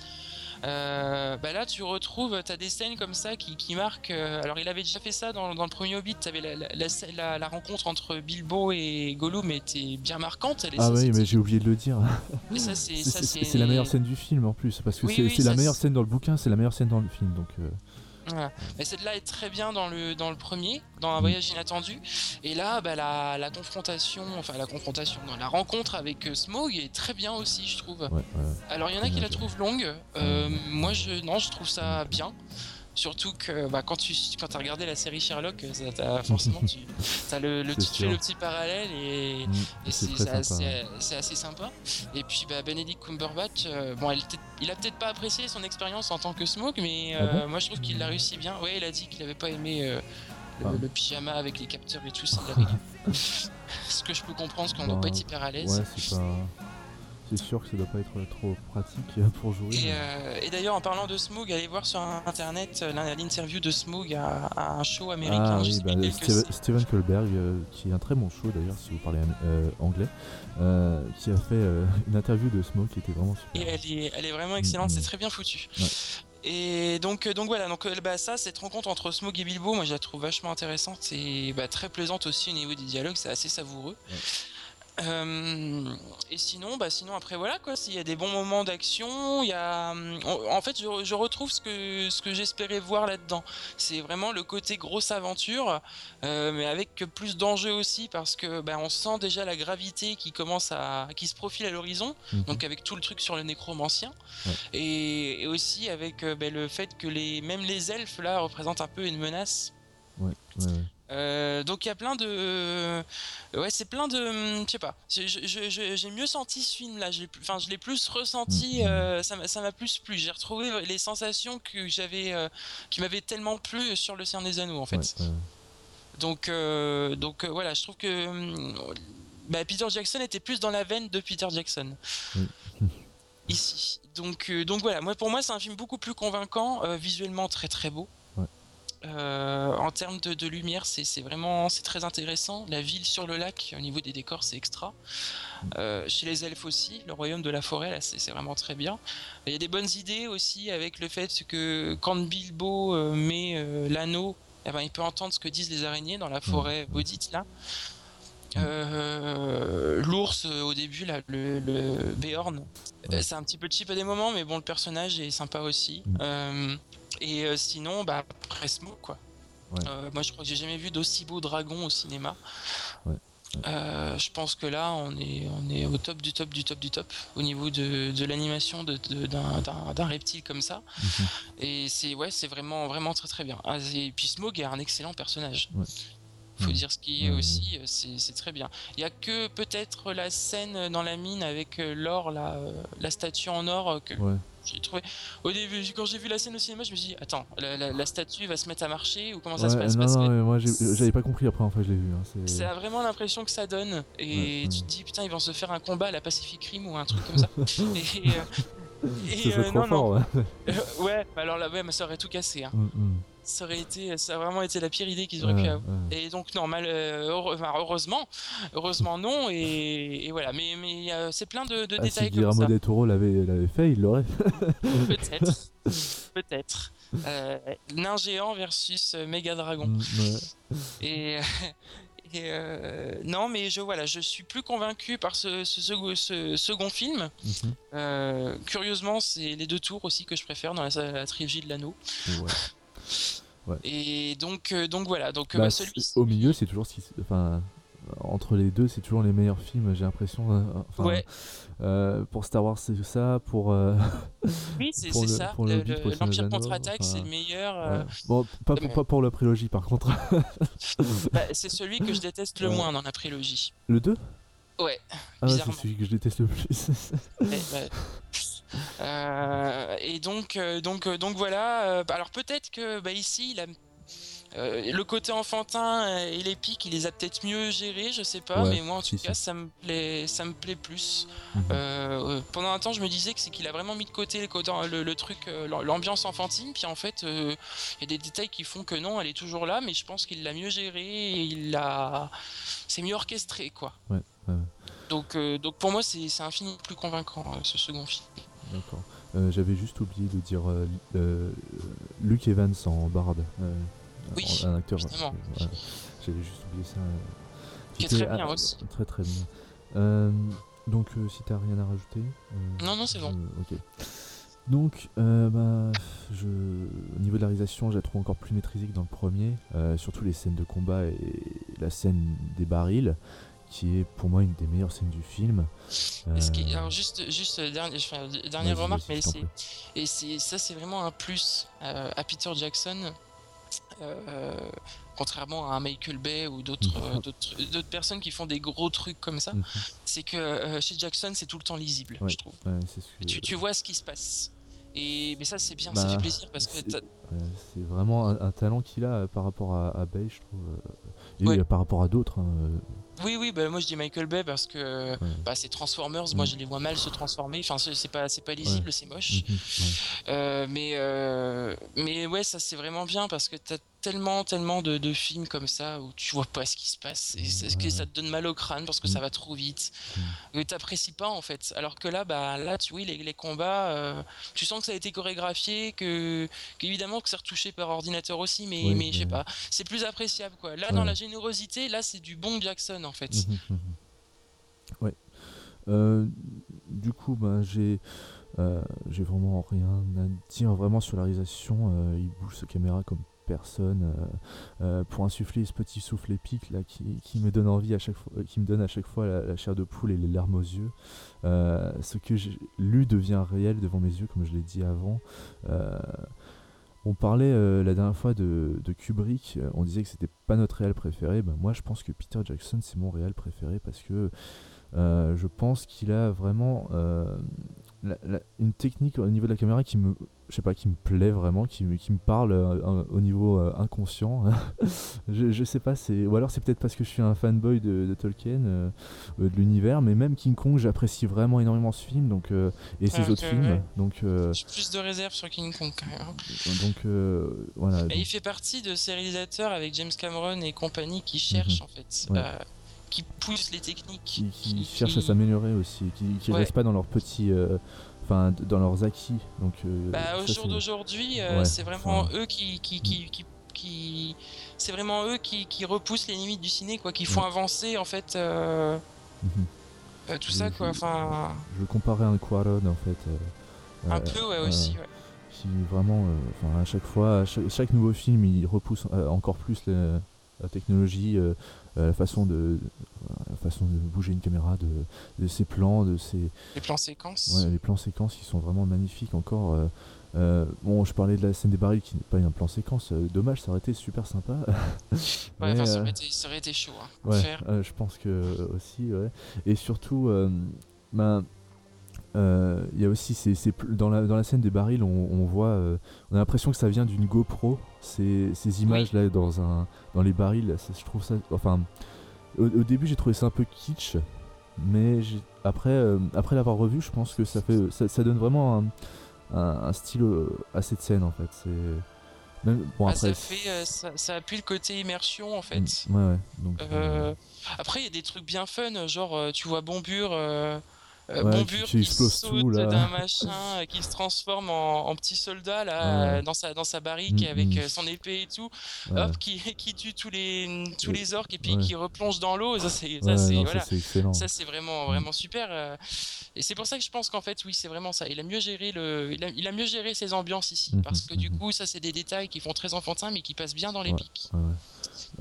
Euh, bah là tu retrouves t'as des scènes comme ça qui, qui marquent euh, alors il avait déjà fait ça dans, dans le premier Hobbit t'avais la, la, la, rencontre entre Bilbo et Gollum était bien marquante elle Ah ça, oui, mais j'ai oublié de le dire. c'est la meilleure scène du film en plus, parce que Oui, c'est oui, la meilleure scène dans le bouquin, c'est la meilleure scène dans le film. Donc, euh, Voilà. Mais celle-là est très bien dans le, dans le premier, dans Un voyage inattendu. Et là, bah, la, la confrontation, enfin la confrontation, non, la rencontre avec euh, Smaug est très bien aussi, je trouve. ouais, ouais. Alors il y en a qui la trouvent longue, euh, moi je, non, je trouve ça bien. Surtout que bah, quand tu quand as regardé la série Sherlock, euh, ça t'as- forcément tu as le, le, C'est tu fais sûr. le petit parallèle et, Mm, et c'est c'est c'est assez, c'est assez sympa. Et puis bah, Benedict Cumberbatch, euh, bon, elle il a peut-être pas apprécié son expérience en tant que Smoke, mais Ah euh, moi je trouve qu'il l'a réussi bien. Ouais, il a dit qu'il avait pas aimé le, Ah. le pyjama avec les capteurs et tout. ça, Ce que je peux comprendre, parce qu'on doit Bah, pas être hyper à l'aise. Ouais, c'est pas. C'est sûr que ça doit pas être trop pratique pour jouer. Et, euh, et d'ailleurs, en parlant de Smoog, allez voir sur internet euh, l'in- l'interview de Smoog à, à un show américain. Ah oui, bah, Steven. Steven Kohlberg, euh, qui est un très bon show d'ailleurs, si vous parlez euh, anglais, qui a fait une interview de Smoke qui était vraiment Et super. elle est, elle est vraiment excellente, Mhm. c'est très bien foutu. Ouais. Et donc, donc voilà, donc bah, ça, cette rencontre entre Smoog et Bilbo, moi je la trouve vachement intéressante et bah, très plaisante aussi au niveau des dialogues, c'est assez savoureux. Ouais. Euh, et sinon, bah sinon après voilà quoi, s'il y a des bons moments d'action, il y a, hum, en fait, je, je retrouve ce que ce que j'espérais voir là-dedans. C'est vraiment le côté grosse aventure, euh, mais avec plus d'enjeux aussi parce que bah, on sent déjà la gravité qui commence à, qui se profile à l'horizon Mhm. donc avec tout le truc sur le nécromancien Ouais. et, et aussi avec euh, ben, le fait que les même les elfes là représentent un peu une menace Ouais, ouais, ouais. Euh, donc il y a plein de ouais c'est plein de je sais pas j'ai mieux senti ce film là j'ai plus- enfin je l'ai plus ressenti Mhm. euh, ça m'a ça m'a plus plu j'ai retrouvé les sensations que j'avais euh, qui m'avaient tellement plu sur le Seigneur des Anneaux en fait Ouais, donc, euh, donc voilà, je trouve que hum, bah, Peter Jackson était plus dans la veine de Peter Jackson. Oui. Ici. Donc, donc voilà, moi, pour moi, c'est un film beaucoup plus convaincant, visuellement très très beau. Euh, en termes de, de lumière, c'est vraiment c'est très intéressant. La ville sur le lac, au niveau des décors, c'est extra. Euh, chez les elfes aussi, le royaume de la forêt, là, c'est vraiment très bien. Il y a des bonnes idées aussi avec le fait que quand Bilbo euh, met l'anneau eh ben, il peut entendre ce que disent les araignées dans la forêt maudite là. Euh, L'ours au début, là, le, le Beorn, Ouais. c'est un petit peu cheap à des moments, mais bon, le personnage est sympa aussi. Mm. Euh, et euh, sinon, bah, après Smoke, quoi. Ouais. Euh, moi, je crois que j'ai jamais vu d'aussi beau dragon au cinéma. Ouais. Euh, je pense que là, on est, on est au top du top du top du top au niveau de, de l'animation de- de- d'un reptile comme ça. Mhm. Et c'est ouais, c'est vraiment vraiment très très bien. Ah, et puis Smoke est un excellent personnage. Ouais. Faut Ouais. dire ce qui est Ouais, aussi, euh, c'est très bien. Il y a que peut-être la scène dans la mine avec euh, l'or, la, euh, la statue en or que Ouais. j'ai trouvé. Au début, quand j'ai vu la scène au cinéma, je me suis dit attends, la, la- la statue va se mettre à marcher ou comment ça se passe? non, non, mais moi j'avais pas compris première fois que je l'ai vu. hein, c'est- vraiment l'impression que ça donne. Et Ouais, tu te dis putain, ils vont se faire un combat à la Pacific Rim ou un truc comme ça. et, euh, et, euh, non, fort, ouais. Ouais, bah alors là, ouais, mais ça aurait tout cassé. hein. Mm, mm. Ça aurait été, ça a vraiment été la pire idée qu'ils auraient pu avoir. Et donc normal, euh, heureusement, heureusement non. Et, et voilà, mais mais euh, c'est plein de, de Ah, si détails comme Guillermo ça. del Toro l'avait l'avait fait, il l'aurait fait. Peut-être, peut-être. Euh, nain géant versus euh, méga dragon. Mm, ouais. Et, et, euh, non, mais je voilà, je suis plus convaincu par ce, ce, second- ce second film. Mhm. Euh, curieusement, c'est les deux tours aussi que je préfère dans la, la trilogie de l'anneau. Ouais. Et donc, euh, donc voilà, donc euh, Bah, bah, celui au milieu, c'est toujours Enfin, entre les deux, c'est toujours les meilleurs films, j'ai l'impression. euh, Enfin, Ouais. euh, pour Star Wars, c'est ça. Pour. euh, Oui, c'est le- ça. le le- le- le L'Empire Anneaux, contre-attaque, c'est le meilleur. euh, ouais. Bon, pas, pour, pas pour la prélogie, par contre. bah, c'est celui que je déteste le moins dans la prélogie. le 2 Ouais. Ah, c'est celui que je déteste le plus. Ouais, ouais. Euh, et donc, euh, donc, euh, donc voilà. alors peut-être que bah, ici, il a, euh, le côté enfantin et l'épique, il les a peut-être mieux gérés, je sais pas. Ouais, mais moi, en tout si, cas, si. ça me plaît, ça me plaît plus. Mhm. Euh, pendant un temps, je me disais que c'est qu'il a vraiment mis de côté le, côté- le, le truc, l'ambiance enfantine. Puis en fait, euh, il y a des détails qui font que non, elle est toujours là. Mais je pense qu'il l'a mieux géré. Et il l'a, c'est mieux orchestré, quoi. Ouais, ouais, ouais. Donc, donc pour moi, c'est c'est infiniment plus convaincant ce second film. D'accord. Euh, J'avais juste oublié de dire euh, euh, Luke Evans en Bard. Oui, un acteur. voilà. J'avais juste oublié ça. Qui est très bien ah, aussi. Très très bien. Donc, si t'as rien à rajouter. Non, non, c'est bon. ok. Donc, euh, bah, je, au niveau de la réalisation, je la trouve encore plus maîtrisée que dans le premier. euh, surtout les scènes de combat et la scène des barils, qui est pour moi une des meilleures scènes du film. Euh, alors juste, juste euh, dernière vas-y, remarque, mais et c'est ça, c'est vraiment un plus euh, à Peter Jackson, euh, contrairement à un Michael Bay ou d'autres euh, d'autres d'autres personnes qui font des gros trucs comme ça. Mhm. C'est que chez Jackson, c'est tout le temps lisible, Ouais. je trouve. Ouais, que- Tu, tu vois ce qui se passe. Et mais ça, c'est bien, ça Bah, fait plaisir parce que c'est- vraiment un, un talent qu'il a par rapport à, à Bay, je trouve. et par rapport à d'autres. hein, oui, oui, bah moi je dis Michael Bay parce que ouais. bah, c'est Transformers. Moi, je les vois mal se transformer. Enfin, c'est pas, pas lisible, c'est moche. Mhm. Euh, mais, euh, mais ouais, ça c'est vraiment bien parce que t'as tellement, tellement de, de films comme ça où tu vois pas ce qui se passe et que Ouais. ça te donne mal au crâne parce que Mm. ça va trop vite. Et t'apprécies pas en fait. Alors que là, bah là, tu oui, les, les combats, euh, tu sens que ça a été chorégraphié, que qu'évidemment que c'est retouché par ordinateur aussi, mais, Oui, mais je sais pas, c'est plus appréciable quoi. Là, Ouais. dans la générosité, là, c'est du bon Jackson en fait. Mhm. Ouais. Euh, du coup, ben, j'ai euh, j'ai vraiment rien à dire vraiment sur la réalisation. il bouge sa caméra comme personne euh, euh, pour insuffler ce petit souffle épique là qui, me donne envie à chaque fois, qui me donne à chaque fois la, chair de poule et les larmes aux yeux. Euh, ce que j'ai lu devient réel devant mes yeux, comme je l'ai dit avant. On parlait la dernière fois de, Kubrick, on disait que c'était pas notre réel préféré. Ben, moi, je pense que Peter Jackson, c'est mon réel préféré parce que je pense qu'il a vraiment la- la- une technique au niveau de la caméra qui me, je sais pas, qui me plaît vraiment, qui, me- qui me parle euh, au niveau euh, inconscient. je, je sais pas, c'est ou alors c'est peut-être parce que je suis un fanboy de, de Tolkien, euh, de l'univers, mais même King Kong, j'apprécie vraiment énormément ce film, donc et ses autres films, ouais. donc J'ai plus de réserve sur King Kong quand même. donc euh, voilà. Et donc- il fait partie de ces réalisateurs avec James Cameron et compagnie qui cherchent en fait, Mhm. Ouais. Qui poussent les techniques, qui, qui qui- cherchent à qui- s'améliorer aussi, qui, qui Ouais. restent pas dans leurs petits, euh, enfin dans leurs acquis. Donc euh, Bah, ça, au jour d'aujourd'hui, euh, Ouais, c'est vraiment eux qui, qui, qui, c'est vraiment eux qui, qui repoussent les limites du ciné, quoi, qui font avancer en fait euh, Mhm. euh, tout Je- ça, je- quoi. Enfin, Je le comparais à un Quaron en fait. euh, un peu, ouais, aussi. Ouais. qui vraiment, à chaque fois, à chaque, chaque nouveau film, il repousse encore plus la, la technologie, euh, la façon de, la façon de bouger une caméra, de, de ses plans, de ses, Les plans séquences. ouais, les plans séquences qui sont vraiment magnifiques encore. euh, euh, bon, je parlais de la scène des barils qui n'est pas un plan séquence. dommage, ça aurait été super sympa. Ouais, Mais, enfin, ça, aurait été, ça aurait été chaud hein, à Ouais, faire. je pense que aussi, ouais. Et surtout, ben, il y a aussi ces, ces dans, la, dans la scène des barils, on, on voit, euh, on a l'impression que ça vient d'une GoPro. Ces, ces images là dans un, dans les barils, ça, je trouve ça, enfin, au, au début j'ai trouvé ça un peu kitsch, mais après, euh, après l'avoir revu, je pense que ça fait, ça, ça donne vraiment un, un, un style euh, à cette scène en fait. C'est même bon Ah, après. ça fait, euh, ça, ça appuie le côté immersion en fait. Mm, ouais ouais. Donc. euh, Euh, après, il y a des trucs bien fun, genre euh, tu vois Bombure, euh, Ouais, Bombure qui- qui saute tout, là. d'un machin, euh, qui se transforme en, en petit soldat là, Ouais. dans sa dans sa barrique Mm, avec mm. euh, son épée et tout, ouais. hop, qui, qui tue tous les tous les orques et puis qui replonge dans l'eau. Ça c'est voilà. vraiment Mm. vraiment super euh, et c'est pour ça que je pense qu'en fait oui c'est vraiment ça il a mieux géré le il a, il a mieux géré ses ambiances ici parce que du coup ça c'est des détails qui font très enfantin mais qui passent bien dans les pics.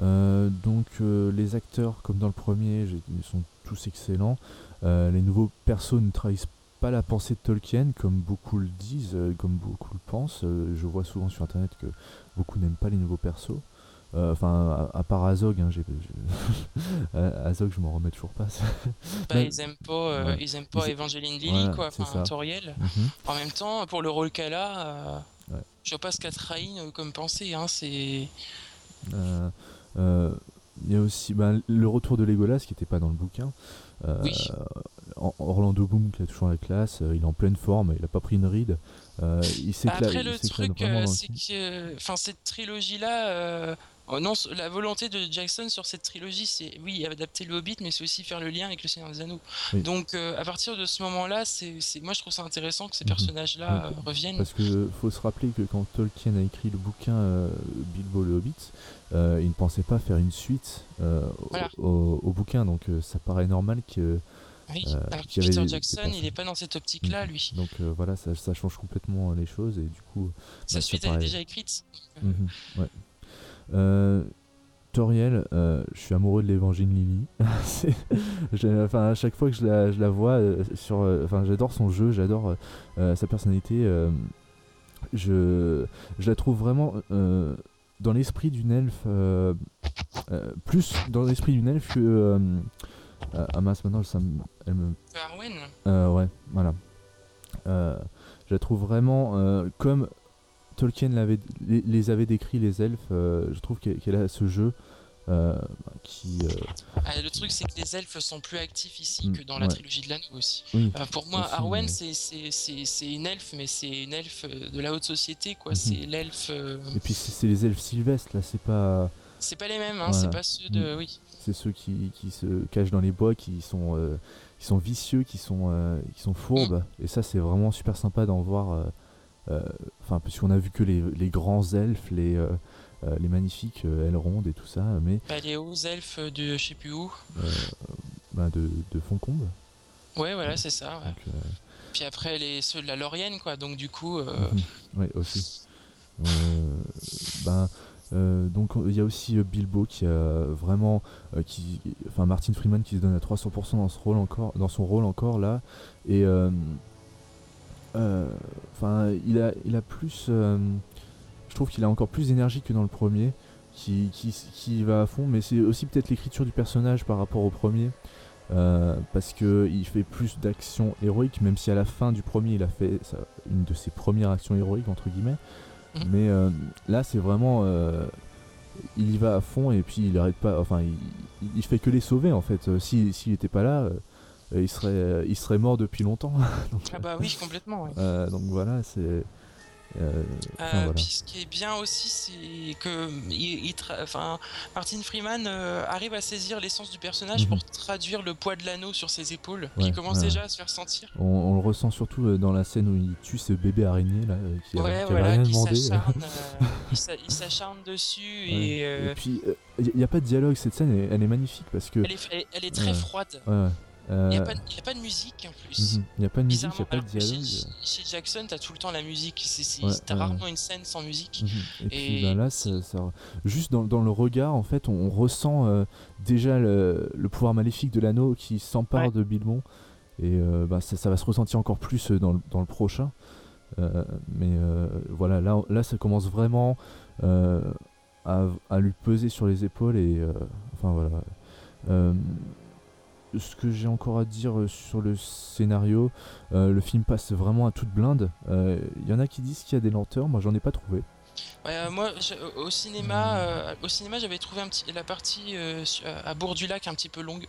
Euh, donc euh, les acteurs, comme dans le premier, ils sont tous excellents. Euh, les nouveaux persos ne trahissent pas la pensée de Tolkien, comme beaucoup le disent, euh, comme beaucoup le pensent. Euh, je vois souvent sur internet que beaucoup n'aiment pas les nouveaux persos. Enfin, à, à part Azog, hein, j'ai, Azog, je m'en remets toujours pas. bah, Mais- ils aiment pas ouais. ils aiment pas Ils- Evangeline Lilly Voilà, quoi enfin. Toriel Mhm. en même temps pour le rôle qu'elle a Ouais. je vois pas ce qu'elle trahit comme pensée hein c'est Euh, euh, Il y a aussi bah, le retour de Legolas qui n'était pas dans le bouquin. Euh, Oui. Orlando Bloom qui a toujours la classe, euh, il est en pleine forme, il a pas pris une ride. Euh, il Après, le truc, c'est que, enfin, cette trilogie-là, euh, oh non, la volonté de Jackson sur cette trilogie, c'est oui, adapter le Hobbit, mais c'est aussi faire le lien avec le Seigneur des Anneaux. Oui. Donc, euh, à partir de ce moment-là, c'est, c'est- moi, je trouve ça intéressant que ces Mhm. personnages-là Ouais, euh, reviennent. Parce que faut se rappeler que quand Tolkien a écrit le bouquin Bilbo le Hobbit, euh, il ne pensait pas faire une suite euh, au- Voilà. au, au bouquin, donc euh, ça paraît normal que Oui. euh, Alors avait Peter Jackson, il est pas dans cette optique-là, lui. donc voilà ça, ça change complètement les choses et du coup Sa ça suite, elle est déjà écrite. Ouais. Euh, Toriel, je suis amoureux de l'évangile Lily. Enfin, à chaque fois que je la, je la vois, sur, enfin, j'adore son jeu, j'adore sa personnalité. je, je la trouve vraiment dans l'esprit d'une elfe, euh, euh, plus dans l'esprit d'une elfe que. ah mince, maintenant ça me- elle me, Arwen, euh, ouais, voilà. Je la trouve vraiment comme Tolkien les, les avait décrits les elfes. je trouve qu'elle a ce jeu euh, qui. euh, Ah, le truc, c'est que les elfes sont plus actifs ici Mm, que dans la ouais. trilogie de l'anneau aussi. oui, Euh, pour moi, Aussi, Arwen, mais- c'est- une elfe, mais c'est une elfe de la haute société, quoi. Mhm. C'est l'elfe. et puis c'est, les elfes sylvestres là, c'est pas. C'est pas les mêmes, hein, Voilà. c'est pas ceux de. Oui. C'est ceux qui, qui se cachent dans les bois, qui sont, qui sont vicieux, qui sont, qui sont fourbes. Et ça, c'est vraiment super sympa d'en voir. Enfin, puisqu'on a vu que les, les grands elfes, les, euh, les magnifiques euh, Elrond et tout ça, mais Bah, les hauts elfes de je sais plus où. euh, bah, de, de Foncombe. Ouais, voilà, c'est ça. ouais. Donc, Puis après, les, ceux de la Laurienne, quoi. Donc, du coup, Mhm. Ouais, aussi. Ben, euh, donc il y a aussi euh, Bilbo qui a vraiment, euh, qui, enfin Martin Freeman qui se donne à 300% dans ce rôle encore, dans son rôle encore là, et enfin il a, il a plus, je trouve qu'il a encore plus d'énergie que dans le premier, qui, qui, qui va à fond, mais c'est aussi peut-être l'écriture du personnage par rapport au premier. euh, parce que il fait plus d'actions héroïques, même si à la fin du premier il a fait une de ses premières actions héroïques entre guillemets. Mhm. Mais euh, là c'est vraiment, euh, il y va à fond et puis il arrête pas. Enfin, il, fait que les sauver en fait. Si- S'il était pas là, il serait, il serait mort depuis longtemps. donc, ah bah oui, complètement. euh, donc voilà, c'est Euh, enfin, Euh, voilà. Puis ce qui est bien aussi, c'est que il, il tra- enfin, Martin Freeman euh, arrive à saisir l'essence du personnage Mhm. pour traduire le poids de l'anneau sur ses épaules, Ouais, qui commence ouais. déjà à se faire sentir. On, on le ressent surtout euh, dans la scène où il tue ce bébé araignée là, qui, a- qui voilà, rien qui demandé. il s'a- il s'acharne dessus et Et puis, il n'y a, pas de dialogue, cette scène, elle, elle est magnifique parce que. elle, est, elle très froide. Euh, Il n'y a, pas de- il y a pas de musique en plus. mhm. Il n'y a pas de musique, il n'y Bizarrement, a pas de dialogue. Chez, chez Jackson, t'as tout le temps la musique. T'as ouais, rarement une scène sans musique. Mhm. Et, puis bah, là, ça, ça- juste dans, dans le regard, en fait, on, on ressent euh, déjà le, le pouvoir maléfique de l'anneau qui s'empare Ouais. de Bilbon. Et euh, bah, ça, ça va se ressentir encore plus euh, dans le, dans le prochain. Euh, mais euh, voilà, là, là, ça commence vraiment euh, à, à lui peser sur les épaules. Et euh, enfin voilà. Euh, ce que j'ai encore à dire euh, sur le scénario, euh, le film passe vraiment à toute blinde. Euh, Il y en a qui disent qu'il y a des lenteurs, moi j'en ai pas trouvé. Ouais, euh, moi, je- au cinéma, euh, au cinéma, j'avais trouvé un petit, la partie euh, su- à Bourg-du-Lac un petit peu longue.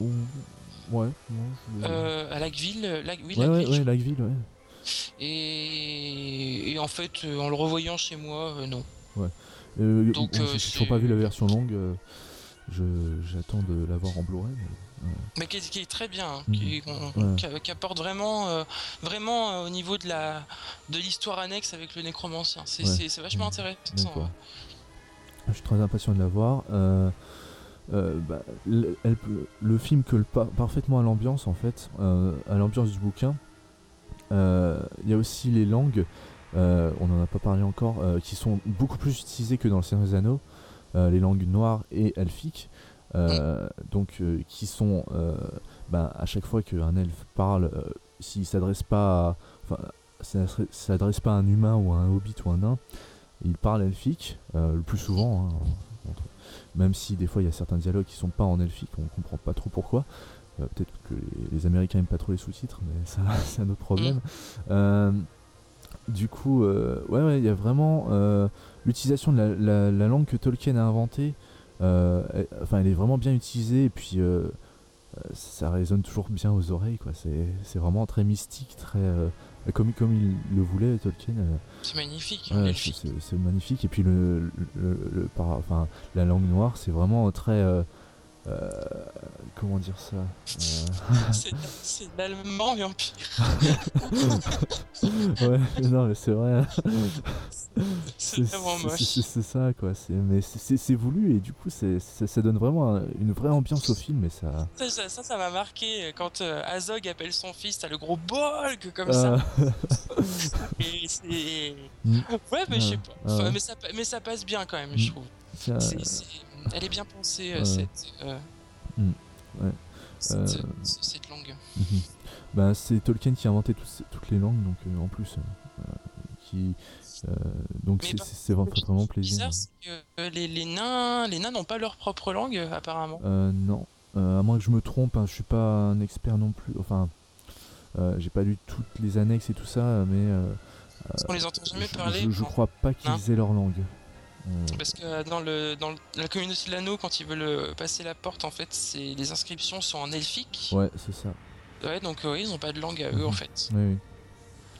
Ou- Ouais, je- Euh, à Lacville, euh, Lac- oui, ouais, Lacville, ouais, je ouais, Lacville, ouais. Et, et en fait, euh, en le revoyant chez moi, euh, non. Euh, Donc, euh, j'ai c'est- toujours pas vu la version longue. euh, je- J'attends de l'avoir en Blu-ray. mais- Mais qui est, qui est très bien, hein, Mhm. qui, on- Ouais. qui- qui apporte vraiment, euh, vraiment euh, au niveau de la de l'histoire annexe avec le nécromancien. C'est Ouais. vachement Mhm. intéressant. Ouais. Je suis très impatient de la voir. Euh, bah, le, elle peut- le film colle parfaitement à l'ambiance en fait, à l'ambiance du bouquin. Il y a aussi les langues, on n'en a pas parlé encore, qui sont beaucoup plus utilisées que dans le Seigneur des Anneaux, les langues noires et elfiques, euh, donc euh, qui sont euh, bah, à chaque fois qu'un elfe parle, euh, s'il s'adresse pas, à- s'adresse pas à un humain ou à un hobbit ou un nain, il parle elfique, le plus souvent, hein, entre- même si des fois il y a certains dialogues qui sont pas en elfique, on comprend pas trop pourquoi. Peut-être que les, les Américains aiment pas trop les sous-titres, mais ça c'est un autre problème. Euh, du coup, ouais, ouais, il y a vraiment l'utilisation de la, la- la langue que Tolkien a inventée. Euh, elle- enfin, elle est vraiment bien utilisée et puis euh, euh, ça résonne toujours bien aux oreilles, quoi. C'est c'est vraiment très mystique, très euh, comme, comme il le voulait Tolkien. euh, C'est magnifique, Ouais, c'est- magnifique. Et puis le, le, le- le par- enfin, la langue noire, c'est vraiment très. Euh, comment dire ça Euh, C'est l'allemand mais en pire. Ouais, non, mais c'est vrai. C'est vraiment moche. C'est ça, quoi. Mais c'est- voulu et du coup, ça, ça donne vraiment un- une vraie ambiance au film. Et ça. Ça, ça, m'a marqué euh, quand euh, Azog appelle son fils, t'as le gros bolg comme ça. Et c'est. Mm. Ouais, mais je sais pas. Enfin, mais, ça, pa- mais ça passe bien quand même, Mm. je trouve. C'est- c'est- Elle est bien pensée, euh, cette. euh, Mm. Ouais. Cette, Euh, cette langue. Mhm. Bah, c'est Tolkien qui a inventé toutes, les langues, donc euh, en plus, euh, euh, qui, euh, donc c'est vraiment, vraiment plaisir. bizarre, c'est que euh, les, les nains, les nains n'ont pas leur propre langue, euh, apparemment. Euh, non, Euh, à moins que je me trompe, hein, je suis pas un expert non plus. Enfin, euh, j'ai pas lu toutes les annexes et tout ça, mais euh, Parce qu'on les entend jamais je, parler. je- je crois pas qu'ils aient leur langue. Euh, Parce que dans, le, dans la communauté de l'anneau, quand ils veulent euh, passer la porte, en fait, c'est les inscriptions sont en elfique. ouais, c'est ça. Ouais, donc euh, ils n'ont pas de langue à eux, en fait. Oui, oui.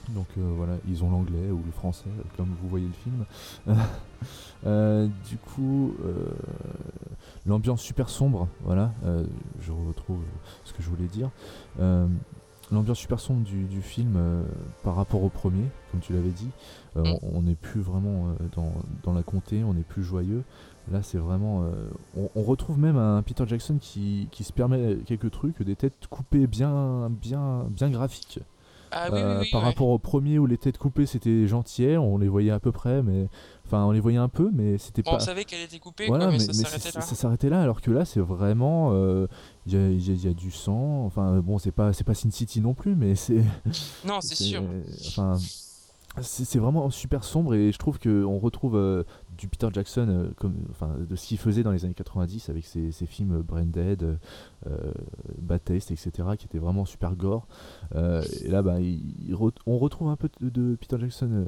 Donc euh, voilà, ils ont l'anglais ou le français, comme vous voyez le film. Euh, du coup, l'ambiance super sombre, voilà, je retrouve ce que je voulais dire. L'ambiance super sombre du, du film euh, par rapport au premier, comme tu l'avais dit, euh, Mm. on n'est plus vraiment euh, dans, dans la comté, on est plus joyeux. Là, c'est vraiment. on, on retrouve même un Peter Jackson qui, qui se permet quelques trucs, des têtes coupées bien, bien, bien graphiques. Ah oui, Euh, oui, oui. par ouais. rapport au premier où les têtes coupées c'était gentillet, on les voyait à peu près, mais enfin on les voyait un peu, mais c'était Bon, pas. on savait qu'elle était coupée, Voilà, quoi, mais, mais, ça s'arrêtait là. ça s'arrêtait là, alors que là c'est vraiment, euh, il y, y a du sang. Enfin bon, c'est pas c'est pas Sin City non plus, mais c'est. Non, c'est sûr. Enfin, c'est vraiment super sombre et je trouve que on retrouve euh, du Peter Jackson euh, comme, enfin, de ce qu'il faisait dans les années 90 avec ses, ses films euh, Brain Dead, euh, euh, Bad Taste, etc., qui étaient vraiment super gore. Et là, bah, il- il re- on retrouve un peu de, de Peter Jackson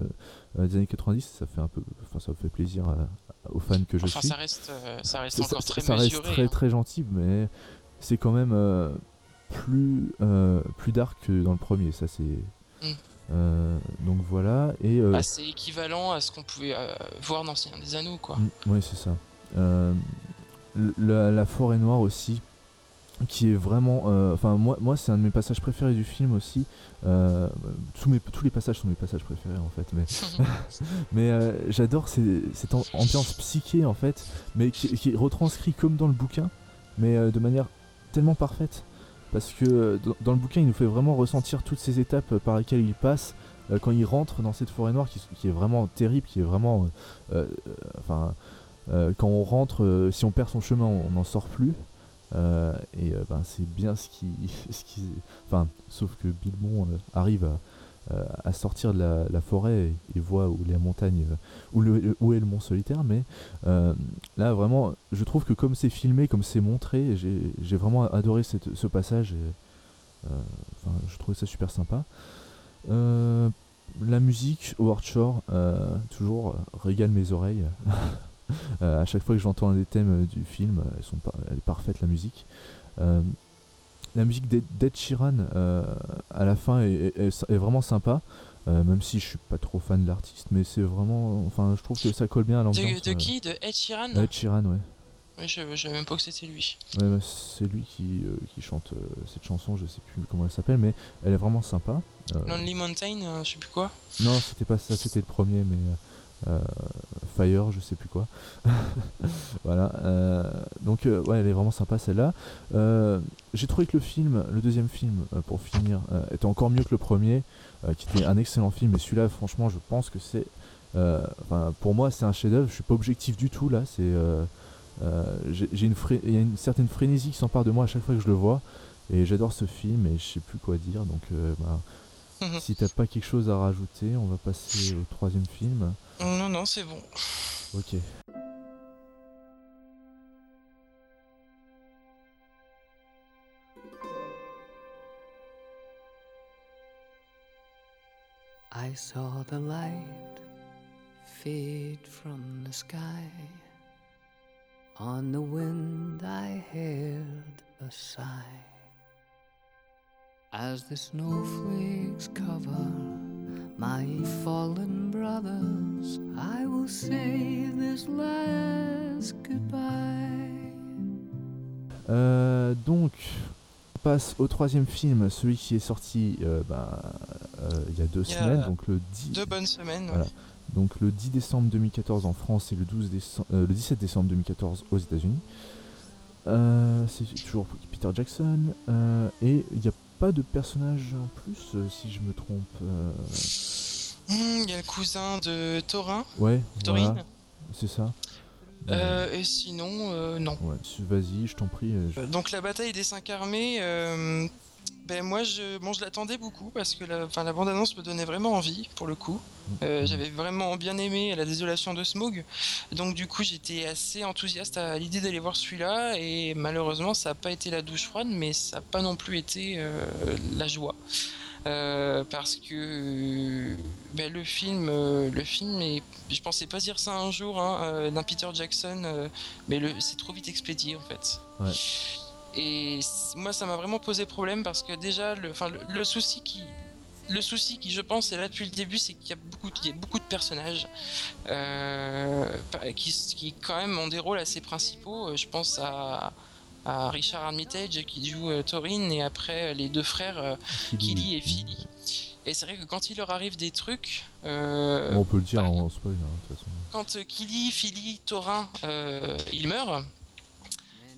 des années 90. Ça fait un peu, enfin, ça fait plaisir à- aux fans que je Enfin, suis. ça reste, ça reste Ça- encore très ça reste très hein. très gentil, mais c'est quand même plus plus dark que dans le premier. Ça c'est Mm. Euh, donc voilà. Et euh, c'est équivalent à ce qu'on pouvait euh, voir dans Seigneur des Anneaux, quoi. oui, c'est ça. Euh, la, la forêt noire aussi, qui est vraiment. Enfin, moi, moi c'est un de mes passages préférés du film aussi. Tous, mes, tous les passages sont mes passages préférés en fait, mais Mais j'adore cette am- ambiance psyché en fait, mais qui, qui est retranscrit comme dans le bouquin, mais de manière tellement parfaite. Parce que euh, dans, le bouquin, il nous fait vraiment ressentir toutes ces étapes euh, par lesquelles il passe euh, quand il rentre dans cette forêt noire qui, est vraiment terrible, qui est vraiment. enfin, quand on rentre, si on perd son chemin, on n'en sort plus. Et ben, c'est bien ce qui, ce qui. Enfin, sauf que Bilbon arrive à à sortir de la, forêt et, et voit où les montagnes, euh, où, est le mont solitaire. Mais euh, là, vraiment, je trouve que comme c'est filmé, comme c'est montré, j'ai vraiment adoré ce passage. Euh, je trouvais ça super sympa. Euh, la musique, Howard Shore, euh, toujours euh, régale mes oreilles. Euh, à chaque fois que j'entends un des thèmes euh, du film, euh, elles sont par- elle est parfaite la musique. La musique d'Ed Sheeran euh, à la fin est, est- est- est vraiment sympa, euh, même si je suis pas trop fan de l'artiste, mais c'est vraiment, enfin, je trouve que ça colle bien à l'ambiance. De, de euh, qui? De Ed Sheeran? Ed Sheeran, ouais. Ouais, Je je savais même pas que c'était lui. Ouais, bah, c'est lui qui, euh, qui chante euh, cette chanson, je sais plus comment elle s'appelle, mais elle est vraiment sympa. Euh, Lonely Mountain, je sais plus quoi. non, c'était pas ça, c'était le premier, mais euh, Fire, je sais plus quoi. voilà. euh, donc, euh, ouais, elle est vraiment sympa celle-là. Euh, J'ai trouvé que le film, le deuxième film, euh, pour finir, euh, était encore mieux que le premier, euh, qui était un excellent film. Et celui-là, franchement, je pense que c'est. euh, Enfin, pour moi, c'est un chef-d'œuvre. Je suis pas objectif du tout là. C'est. euh, euh, j'ai une fré- il y a une certaine frénésie qui s'empare de moi à chaque fois que je le vois. Et j'adore ce film et je sais plus quoi dire. Donc, euh, bah, si t'as pas quelque chose à rajouter, on va passer au troisième film. Non, non, c'est bon. Ok. I saw the light fade from the sky. On the wind, I heard a sigh. As the snowflakes cover my fallen brothers, I will say this last goodbye. Euh, donc, on passe au troisième film, celui qui est sorti euh, bah, euh, il y a deux Il y a semaines, donc le 10, Deux bonnes semaines. Voilà. ouais. donc le 10 décembre 2014 en France et le, 12 décem- euh, le 17 décembre 2014 aux États-Unis. Euh, c'est toujours Peter Jackson euh, et il n'y a pas de personnage en plus, euh, si je me trompe. euh, Hmm, Il y a le cousin de Thorin, Ouais, Thorin. voilà, c'est ça. Euh, et sinon, euh, non. Ouais, vas-y, je t'en prie. je- Donc la bataille des cinq armées, euh, ben moi je, bon, je l'attendais beaucoup parce que la, la bande-annonce me donnait vraiment envie pour le coup. Euh, J'avais vraiment bien aimé la désolation de Smog, donc du coup j'étais assez enthousiaste à l'idée d'aller voir celui-là et malheureusement ça n'a pas été la douche froide mais ça n'a pas non plus été euh, la joie. Euh, parce que ben, le film, euh, le film est, je pensais pas dire ça un jour hein, euh, d'un Peter Jackson, mais c'est trop vite expédié en fait. Ouais. Et moi, ça m'a vraiment posé problème parce que déjà, le, enfin, le, le souci qui, le souci qui, je pense, est là depuis le début, c'est qu'il y a beaucoup, il y a beaucoup de personnages euh, qui, qui, quand même, ont des rôles assez principaux. Euh, Je pense à, à Richard Armitage qui joue euh, Thorin et après euh, les deux frères euh, Killy et Philly. Et c'est vrai que quand il leur arrive des trucs, euh, on peut le dire en spoil, hein, de toute façon. quand Killy, Philly, Thorin, ils meurent,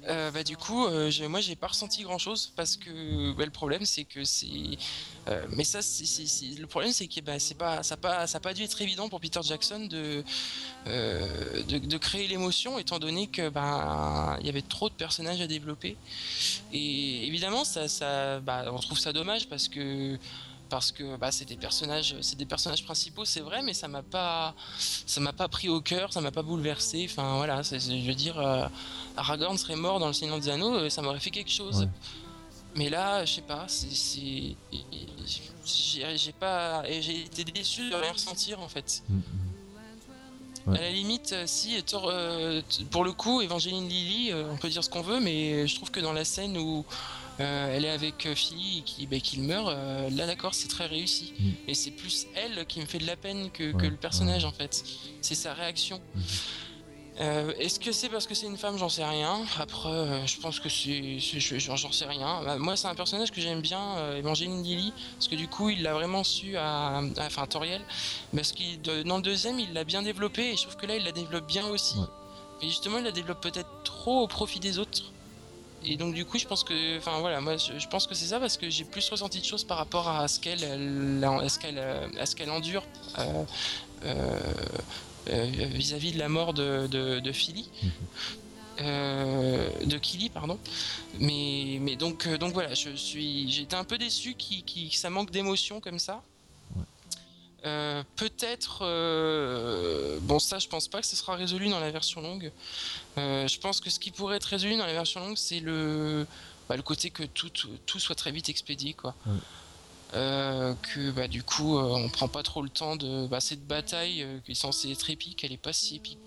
euh, bah du coup, euh, j'ai- moi j'ai pas ressenti grand chose parce que le problème c'est que c'est, euh, mais ça c'est, le problème c'est que bah, c'est pas, ça a pas, ça pas dû être évident pour Peter Jackson de, euh, de, créer l'émotion étant donné que bah, y avait trop de personnages à développer. Et évidemment ça, ça, bah, on trouve ça dommage parce que parce que bah, c'est des personnages c'est des personnages principaux c'est vrai mais ça m'a pas ça m'a pas pris au cœur ça m'a pas bouleversé enfin voilà c'est- je veux dire euh, Aragorn serait mort dans le Seigneur des Anneaux euh, ça m'aurait fait quelque chose Ouais. mais là je sais pas c'est c'est- j'ai j'ai pas j'ai été déçu de rien ressentir en fait Mm, mm. Ouais. à la limite, euh, si Thor, euh, pour le coup, Evangeline Lilly, euh, on peut dire ce qu'on veut, mais je trouve que dans la scène où elle est avec euh, Philly et qui, bah, qu'il meurt, euh, là d'accord, c'est très réussi. Mm. Et c'est plus elle qui me fait de la peine que, que le personnage en fait. C'est sa réaction. Euh, Est-ce que c'est parce que c'est une femme? J'en sais rien. Après, euh, je pense que c'est. c'est- je- J'en sais rien. Bah, moi, c'est un personnage que j'aime bien, euh, Evangeline Lilly, parce que du coup, il l'a vraiment su à. Enfin, Toriel. Parce que dans le deuxième, il l'a bien développé, et je trouve que là, il la développe bien aussi. Ouais. Mais justement, il la développe peut-être trop au profit des autres. Et donc, du coup, je pense que. Enfin, voilà, moi, je, je pense que c'est ça, parce que j'ai plus ressenti de choses par rapport à ce qu'elle elle- à ce qu'elle euh, à ce qu'elle endure. euh, euh, euh, vis-à-vis de la mort de, de, de Philly. Mhm. Euh, de Killy pardon mais mais donc euh, donc voilà je suis été un peu déçu qui qui ça manque d'émotion comme ça Ouais. Euh, peut-être euh, bon ça je pense pas que ce sera résolu dans la version longue Euh, je pense que ce qui pourrait être résolu dans la version longue c'est le bah, le côté que tout, tout, soit très vite expédié quoi. Euh, que bah, du coup euh, on prend pas trop le temps de bah, cette bataille euh, qui est censée être épique elle est pas si épique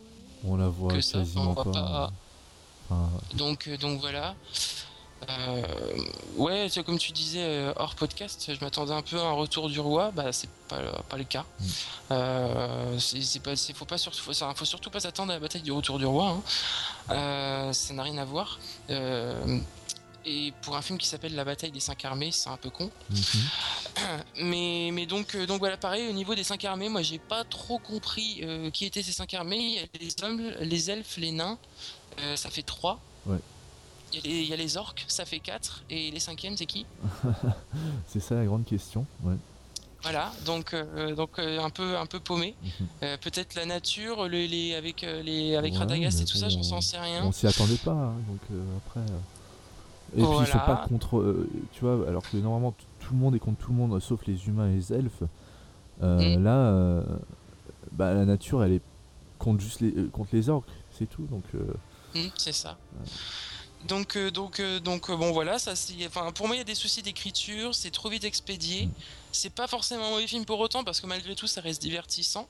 On la voit que ça, quasiment on voit pas. pas- Enfin, donc, donc voilà. Euh, ouais, tu vois, comme tu disais euh, hors podcast, je m'attendais un peu à un retour du roi. Bah, c'est pas, pas le cas. Mm. Euh, c'est pas, faut pas surtout, faut, faut surtout pas s'attendre à la bataille du retour du roi. hein. Euh, ça n'a rien à voir. Euh, et pour un film qui s'appelle La bataille des cinq armées, c'est un peu con. mhm. Mais, mais donc, donc voilà, pareil, au niveau des cinq armées, moi j'ai pas trop compris qui étaient ces cinq armées. Il y a les hommes, les elfes, les nains, ça fait trois. Ouais. Il y, a les, il y a les orques, ça fait quatre. Et les cinquièmes, c'est qui C'est ça la grande question. Ouais. Voilà, donc, euh, donc euh, un, peu, un peu paumé. Mhm. Euh, Peut-être la nature, le- les, avec, euh, les, avec Ouais, Radagast et tout ça, j'en sais rien. On s'y attendait pas, hein, donc euh, après. euh. Et puis ils sont Voilà. pas contre. euh, tu vois, alors que normalement tout le monde est contre tout le monde sauf les humains et les elfes. Euh, Mm. Là, euh, bah, la nature elle est contre juste les, euh, contre les orques, c'est tout. Donc euh, Hmm, c'est ça. Donc, euh, donc, euh, donc euh, bon voilà, ça. Enfin, pour moi, il y a des soucis d'écriture, c'est trop vite expédié. C'est pas forcément un mauvais film pour autant parce que malgré tout, ça reste divertissant.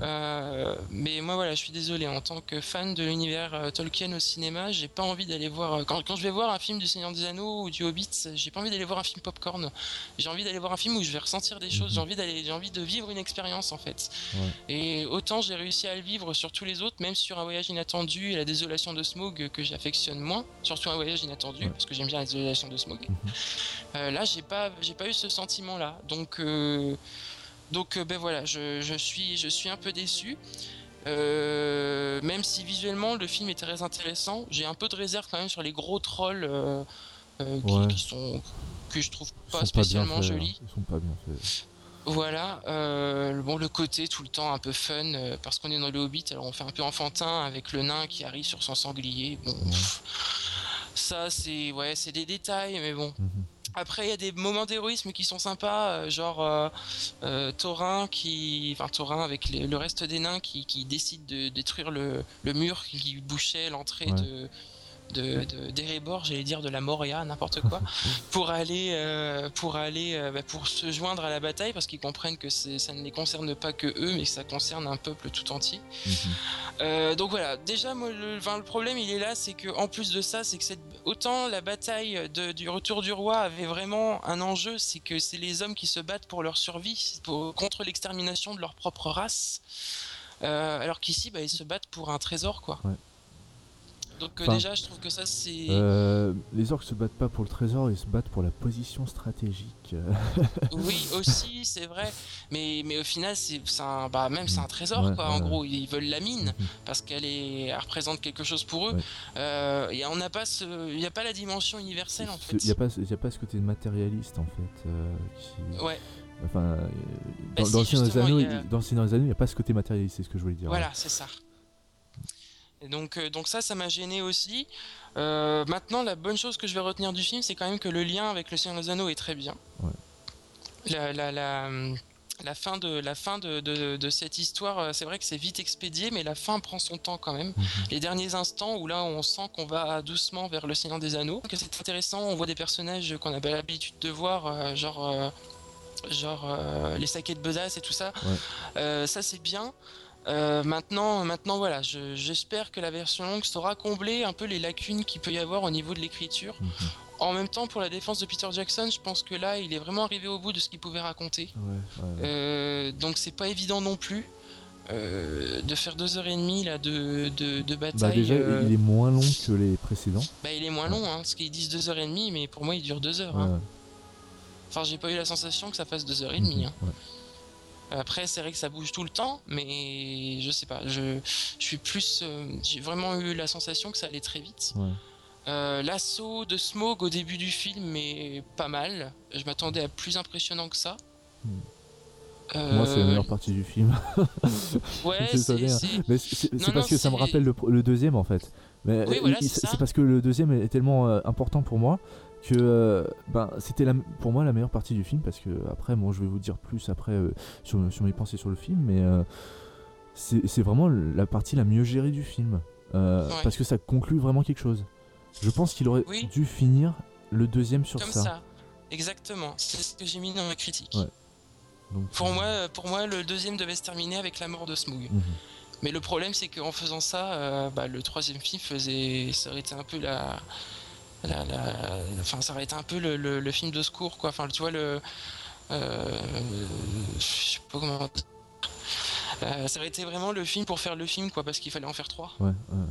Euh, mais moi voilà, je suis désolé en tant que fan de l'univers euh, Tolkien au cinéma, j'ai pas envie d'aller voir euh, quand, quand je vais voir un film du Seigneur des Anneaux ou du Hobbit, j'ai pas envie d'aller voir un film popcorn. J'ai envie d'aller voir un film où je vais ressentir des choses, Mhm. j'ai envie d'aller j'ai envie de vivre une expérience en fait. Ouais. Et autant j'ai réussi à le vivre sur tous les autres, même sur un voyage inattendu et la désolation de Smog que j'affectionne moins, surtout un voyage inattendu Ouais. parce que j'aime bien la désolation de Smog. Mhm. Là, j'ai pas, j'ai pas eu ce sentiment-là. Donc, euh, donc, euh, ben voilà, je, je suis, je suis un peu déçu. Euh, même si visuellement le film est très intéressant, j'ai un peu de réserve quand même sur les gros trolls euh, euh, qui, Ouais. qui sont que je trouve pas spécialement pas faits, jolis. hein. Ils sont pas bien faits. Voilà, le- bon le côté tout le temps un peu fun parce qu'on est dans le Hobbit, alors on fait un peu enfantin avec le nain qui arrive sur son sanglier. Bon, Ouais. pff, ça c'est ouais, c'est des détails, mais bon. Mhm. Après, il y a des moments d'héroïsme qui sont sympas, euh, genre euh, euh, Thorin qui, enfin Thorin avec les- le reste des nains qui, qui décide de détruire le, le mur qui bouchait l'entrée Ouais. de de de- d'Erebor, j'allais dire de la Moria, n'importe quoi, pour aller euh, pour aller euh, bah, pour se joindre à la bataille parce qu'ils comprennent que ça ne les concerne pas que eux, mais que ça concerne un peuple tout entier. Mhm. Euh, donc voilà, déjà moi, le, enfin, le problème il est là, c'est que en plus de ça, c'est que cette, autant la bataille de- du retour du roi avait vraiment un enjeu, c'est que c'est les hommes qui se battent pour leur survie, pour- contre l'extermination de leur propre race, alors qu'ici bah, ils se battent pour un trésor quoi. Ouais. Donc euh, Enfin, déjà je trouve que ça c'est Euh, les orques se battent pas pour le trésor, ils se battent pour la position stratégique. oui aussi c'est vrai, mais mais au final c'est un bah même c'est un trésor Ouais, quoi. ouais, En gros ils veulent la mine. Mhm. parce qu'elle est, représente quelque chose pour eux. Ouais. Euh, et on n'a pas ce, il n'y a pas la dimension universelle en fait. Il n'y a, pas- y a pas ce côté matérialiste en fait. euh, qui... Ouais, Enfin, Bah dans, si, dans Anneaux, il y a- dans il n'y a pas ce côté matérialiste, c'est ce que je voulais dire. voilà, c'est ça. Et donc, euh, donc ça, ça m'a gêné aussi. Euh, maintenant, la bonne chose que je vais retenir du film, c'est quand même que le lien avec le Seigneur des Anneaux est très bien. Ouais. La, la, la, la fin de la fin de, de, de cette histoire, euh, c'est vrai que c'est vite expédié, mais la fin prend son temps quand même. Mhm. les derniers instants où là on sent qu'on va doucement vers le Seigneur des Anneaux, que c'est intéressant, on voit des personnages qu'on n'a pas l'habitude de voir, euh, genre, euh, genre euh, les saquets de besace et tout ça. Ouais. Euh, ça c'est bien. Euh, maintenant, maintenant voilà, je- j'espère que la version longue saura combler un peu les lacunes qu'il peut y avoir au niveau de l'écriture. Mhm. En même temps, pour la défense de Peter Jackson, je pense que là, il est vraiment arrivé au bout de ce qu'il pouvait raconter. Ouais, ouais, ouais. Euh, donc c'est pas évident non plus euh, de faire deux heures et demie là de, de, de Bah bataille. déjà, euh, il est moins long que les précédents. bah, il est moins long, hein, parce qu'ils disent deux heures et demie, mais pour moi il dure deux heures. Ouais, hein. Enfin, j'ai pas eu la sensation que ça fasse deux heures et demie. mhm, hein. ouais. Après, c'est vrai que ça bouge tout le temps, mais je sais pas. Je, je suis plus. euh, j'ai vraiment eu la sensation que ça allait très vite. Ouais. Euh, L'assaut de Smog au début du film est pas mal. Je m'attendais à plus impressionnant que ça. Hmm. Euh, Moi, c'est la meilleure partie du film. Ouais, c'est. Mais c'est parce non, que ça me rappelle le, le deuxième en fait. Mais Oui, voilà, c'est parce que le deuxième est tellement important pour moi que euh, ben, c'était la- pour moi la meilleure partie du film parce que après bon je vais vous dire plus après euh, sur, sur mes pensées sur le film mais euh, c'est vraiment la partie la mieux gérée du film Euh, Ouais. parce que ça conclut vraiment quelque chose. Je pense qu'il aurait Oui. dû finir le deuxième sur Comme ça. ça. Exactement. C'est ce que j'ai mis dans ma critique. Ouais. Donc, Pour moi, pour moi, le deuxième devait se terminer avec la mort de Smog. mhm. Mais le problème, c'est qu'en faisant ça, bah, le troisième film faisait, ça aurait été un peu la, la, la- enfin, ça aurait été un peu le, le- le film de secours, quoi. Enfin, tu vois le, euh, je sais pas comment. Euh, ça aurait été vraiment le film pour faire le film, quoi, parce qu'il fallait en faire trois. Ouais, ouais.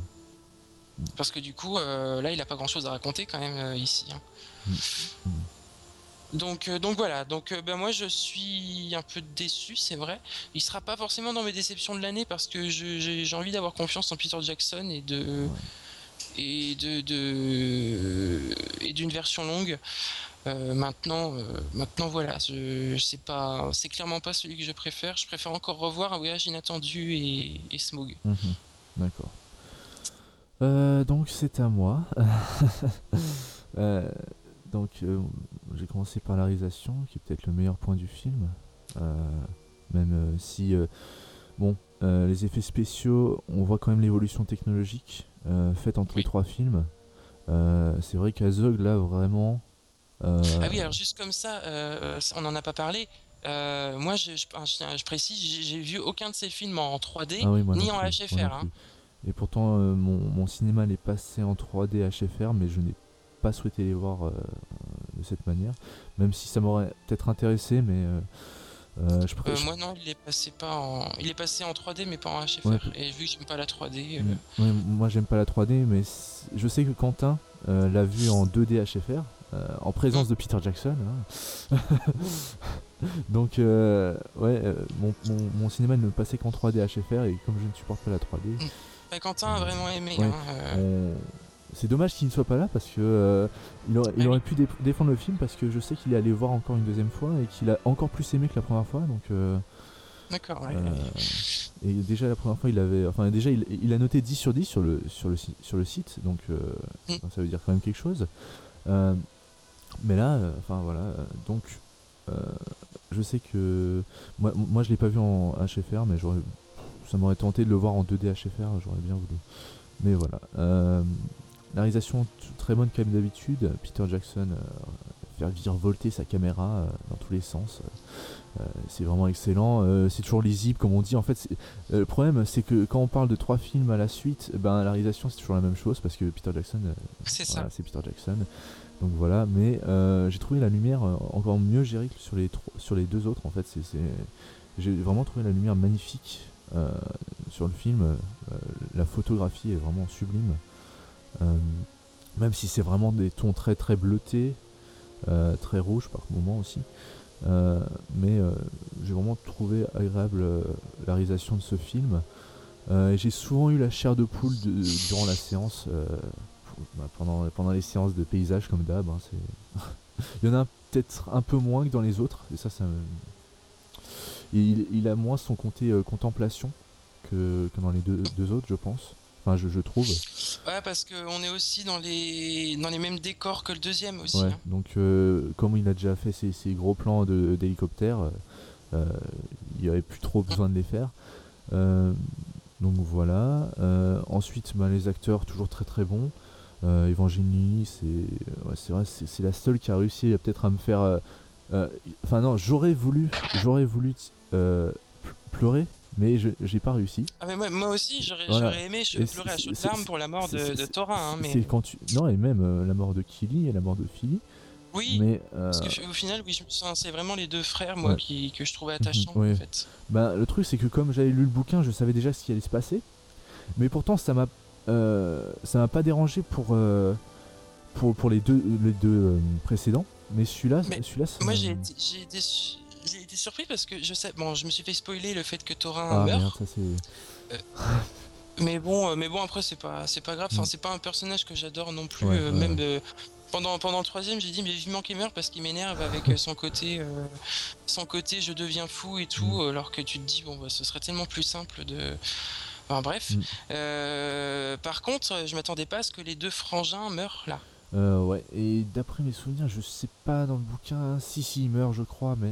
Parce que du coup, euh, là, il a pas grand-chose à raconter quand même ici. hein. Mm. Donc, euh, donc voilà. Donc, euh, ben moi, je suis un peu déçu, c'est vrai. Il sera pas forcément dans mes déceptions de l'année parce que j'ai envie d'avoir confiance en Peter Jackson et de et d'une version longue. Euh, maintenant, euh, maintenant voilà, c'est clairement pas celui que je préfère. Je préfère encore revoir un voyage inattendu et, Smog. Mhm. D'accord. Euh, donc c'est à moi. Donc j'ai commencé par la réalisation, qui est peut-être le meilleur point du film. Même si, bon, les effets spéciaux, on voit quand même l'évolution technologique faite entre les Oui. trois films. Euh, c'est vrai qu'Azog là vraiment. euh, Ah oui, alors juste comme ça, euh, on n'en a pas parlé. Euh, moi, je, je- je- je précise, j'ai vu aucun de ces films en 3D ah oui, ni en plus, HFR. hein. Et pourtant, euh, mon, mon cinéma l'est passé en 3D HFR, mais je n'ai pas souhaité les voir euh, de cette manière. Même si ça m'aurait peut-être intéressé, mais euh, euh, je Euh, moi non, il est passé pas en, il est passé en 3D mais pas en HFR. Ouais. Et vu que j'aime pas la 3D, euh. Ouais, moi, j'aime pas la 3D, mais je sais que Quentin l'a vu en 2D HFR, en présence de Peter Jackson. hein. Donc, euh, ouais, mon, mon- mon cinéma ne passait qu'en 3D HFR, et comme je ne supporte pas la 3D, bah, Quentin a vraiment aimé. Ouais. hein, On- C'est dommage qu'il ne soit pas là parce que euh, il aurait, il oui. aurait pu dé- défendre le film parce que je sais qu'il est allé voir encore une deuxième fois et qu'il a encore plus aimé que la première fois. Donc, euh, D'accord. ouais. euh, et déjà la première fois, il avait, enfin déjà il, il a noté 10 sur 10 sur le sur le sur le site, donc Mm. ça veut dire quand même quelque chose. Mais là, enfin voilà, donc je sais que moi, moi je l'ai pas vu en HFR, mais j'aurais, ça m'aurait tenté de le voir en 2D HFR, j'aurais bien voulu. Mais voilà. Euh, la réalisation très bonne comme d'habitude. Peter Jackson euh, faire virevolter sa caméra euh, dans tous les sens. euh, c'est vraiment excellent. C'est toujours lisible, comme on dit. En fait, le problème, c'est que quand on parle de trois films à la suite, ben la réalisation c'est toujours la même chose parce que Peter Jackson, C'est ça. voilà, c'est Peter Jackson. Donc voilà, mais euh, j'ai trouvé la lumière encore mieux gérée que sur les, sur les deux autres. En fait, j'ai vraiment trouvé la lumière magnifique euh, sur le film. Euh, la photographie est vraiment sublime. Euh, même si c'est vraiment des tons très très bleutés, euh, très rouges par moments aussi. Euh, mais j'ai vraiment trouvé agréable la réalisation de ce film. J'ai souvent eu la chair de poule durant la séance, bah, pendant, les séances de paysage comme d'hab. hein, il y en a peut-être un peu moins que dans les autres, et ça, il, a moins son côté contemplation que, dans les deux autres, je pense. Enfin, je, je trouve. Ouais, parce qu'on est aussi dans les dans les mêmes décors que le deuxième aussi. Ouais, hein. donc euh, comme il a déjà fait ses, ses gros plans d'hélicoptère, euh, euh, il n'y avait plus trop besoin de les faire. Euh, donc voilà. Ensuite, bah, les acteurs toujours très très bons. Evangeline, c'est ouais, c'est vrai, c'est c'est la seule qui a réussi peut-être à me faire. Enfin non, j'aurais voulu, j'aurais voulu pl- pleurer, mais je j'ai pas réussi. Ah mais moi, moi aussi j'aurais Voilà. aimé je pleurais à chaudes larmes pour la mort de, de Thorin hein, mais C'est quand tu non et même euh, la mort de Killy et la mort de Philly, oui mais euh, parce que au final oui c'est vraiment les deux frères moi Ouais. qui que je trouvais attachants ouais. en fait bah, le truc c'est que comme j'avais lu le bouquin, je savais déjà ce qui allait se passer, mais pourtant ça m'a euh, ça m'a pas dérangé pour pour pour les deux les deux précédents, mais celui-là celui-là moi j'ai été j'ai été surpris parce que je sais bon je me suis fait spoiler le fait que Thorin ah meurt merde ça c'est Mais bon, euh, mais bon après c'est pas c'est pas grave. Enfin Mm. c'est pas un personnage que j'adore non plus. Ouais, euh, même de- pendant pendant le troisième j'ai dit mais vivement qu'il meurt parce qu'il m'énerve avec euh, son côté euh, son côté je deviens fou et tout Mm. alors que tu te dis bon bah ce serait tellement plus simple de. Enfin bref. Mm. Euh, par contre je m'attendais pas à ce que les deux frangins meurent là. Euh, ouais, et d'après mes souvenirs, je sais pas dans le bouquin, si, si, il meurt, je crois, mais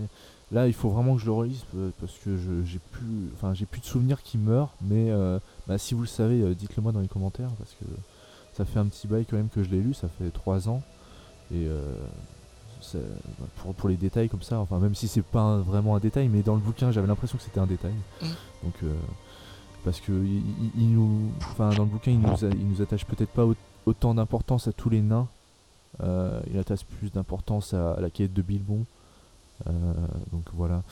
là, il faut vraiment que je le relise parce que j'ai plus, enfin, j'ai plus de souvenirs qu'il meurt, mais euh, bah, si vous le savez, euh, dites-le moi dans les commentaires parce que ça fait un petit bail quand même que je l'ai lu, ça fait 3 ans, et euh, bah, pour, pour les détails comme ça, enfin, même si c'est pas un- vraiment un détail, mais dans le bouquin, j'avais l'impression que c'était un détail, Mm. donc. euh, parce que il, il- il nous, enfin dans le bouquin, il nous, a- il nous attache peut-être pas au- autant d'importance à tous les nains. Euh, il attache plus d'importance à, à la quête de Bilbon. Euh, donc voilà.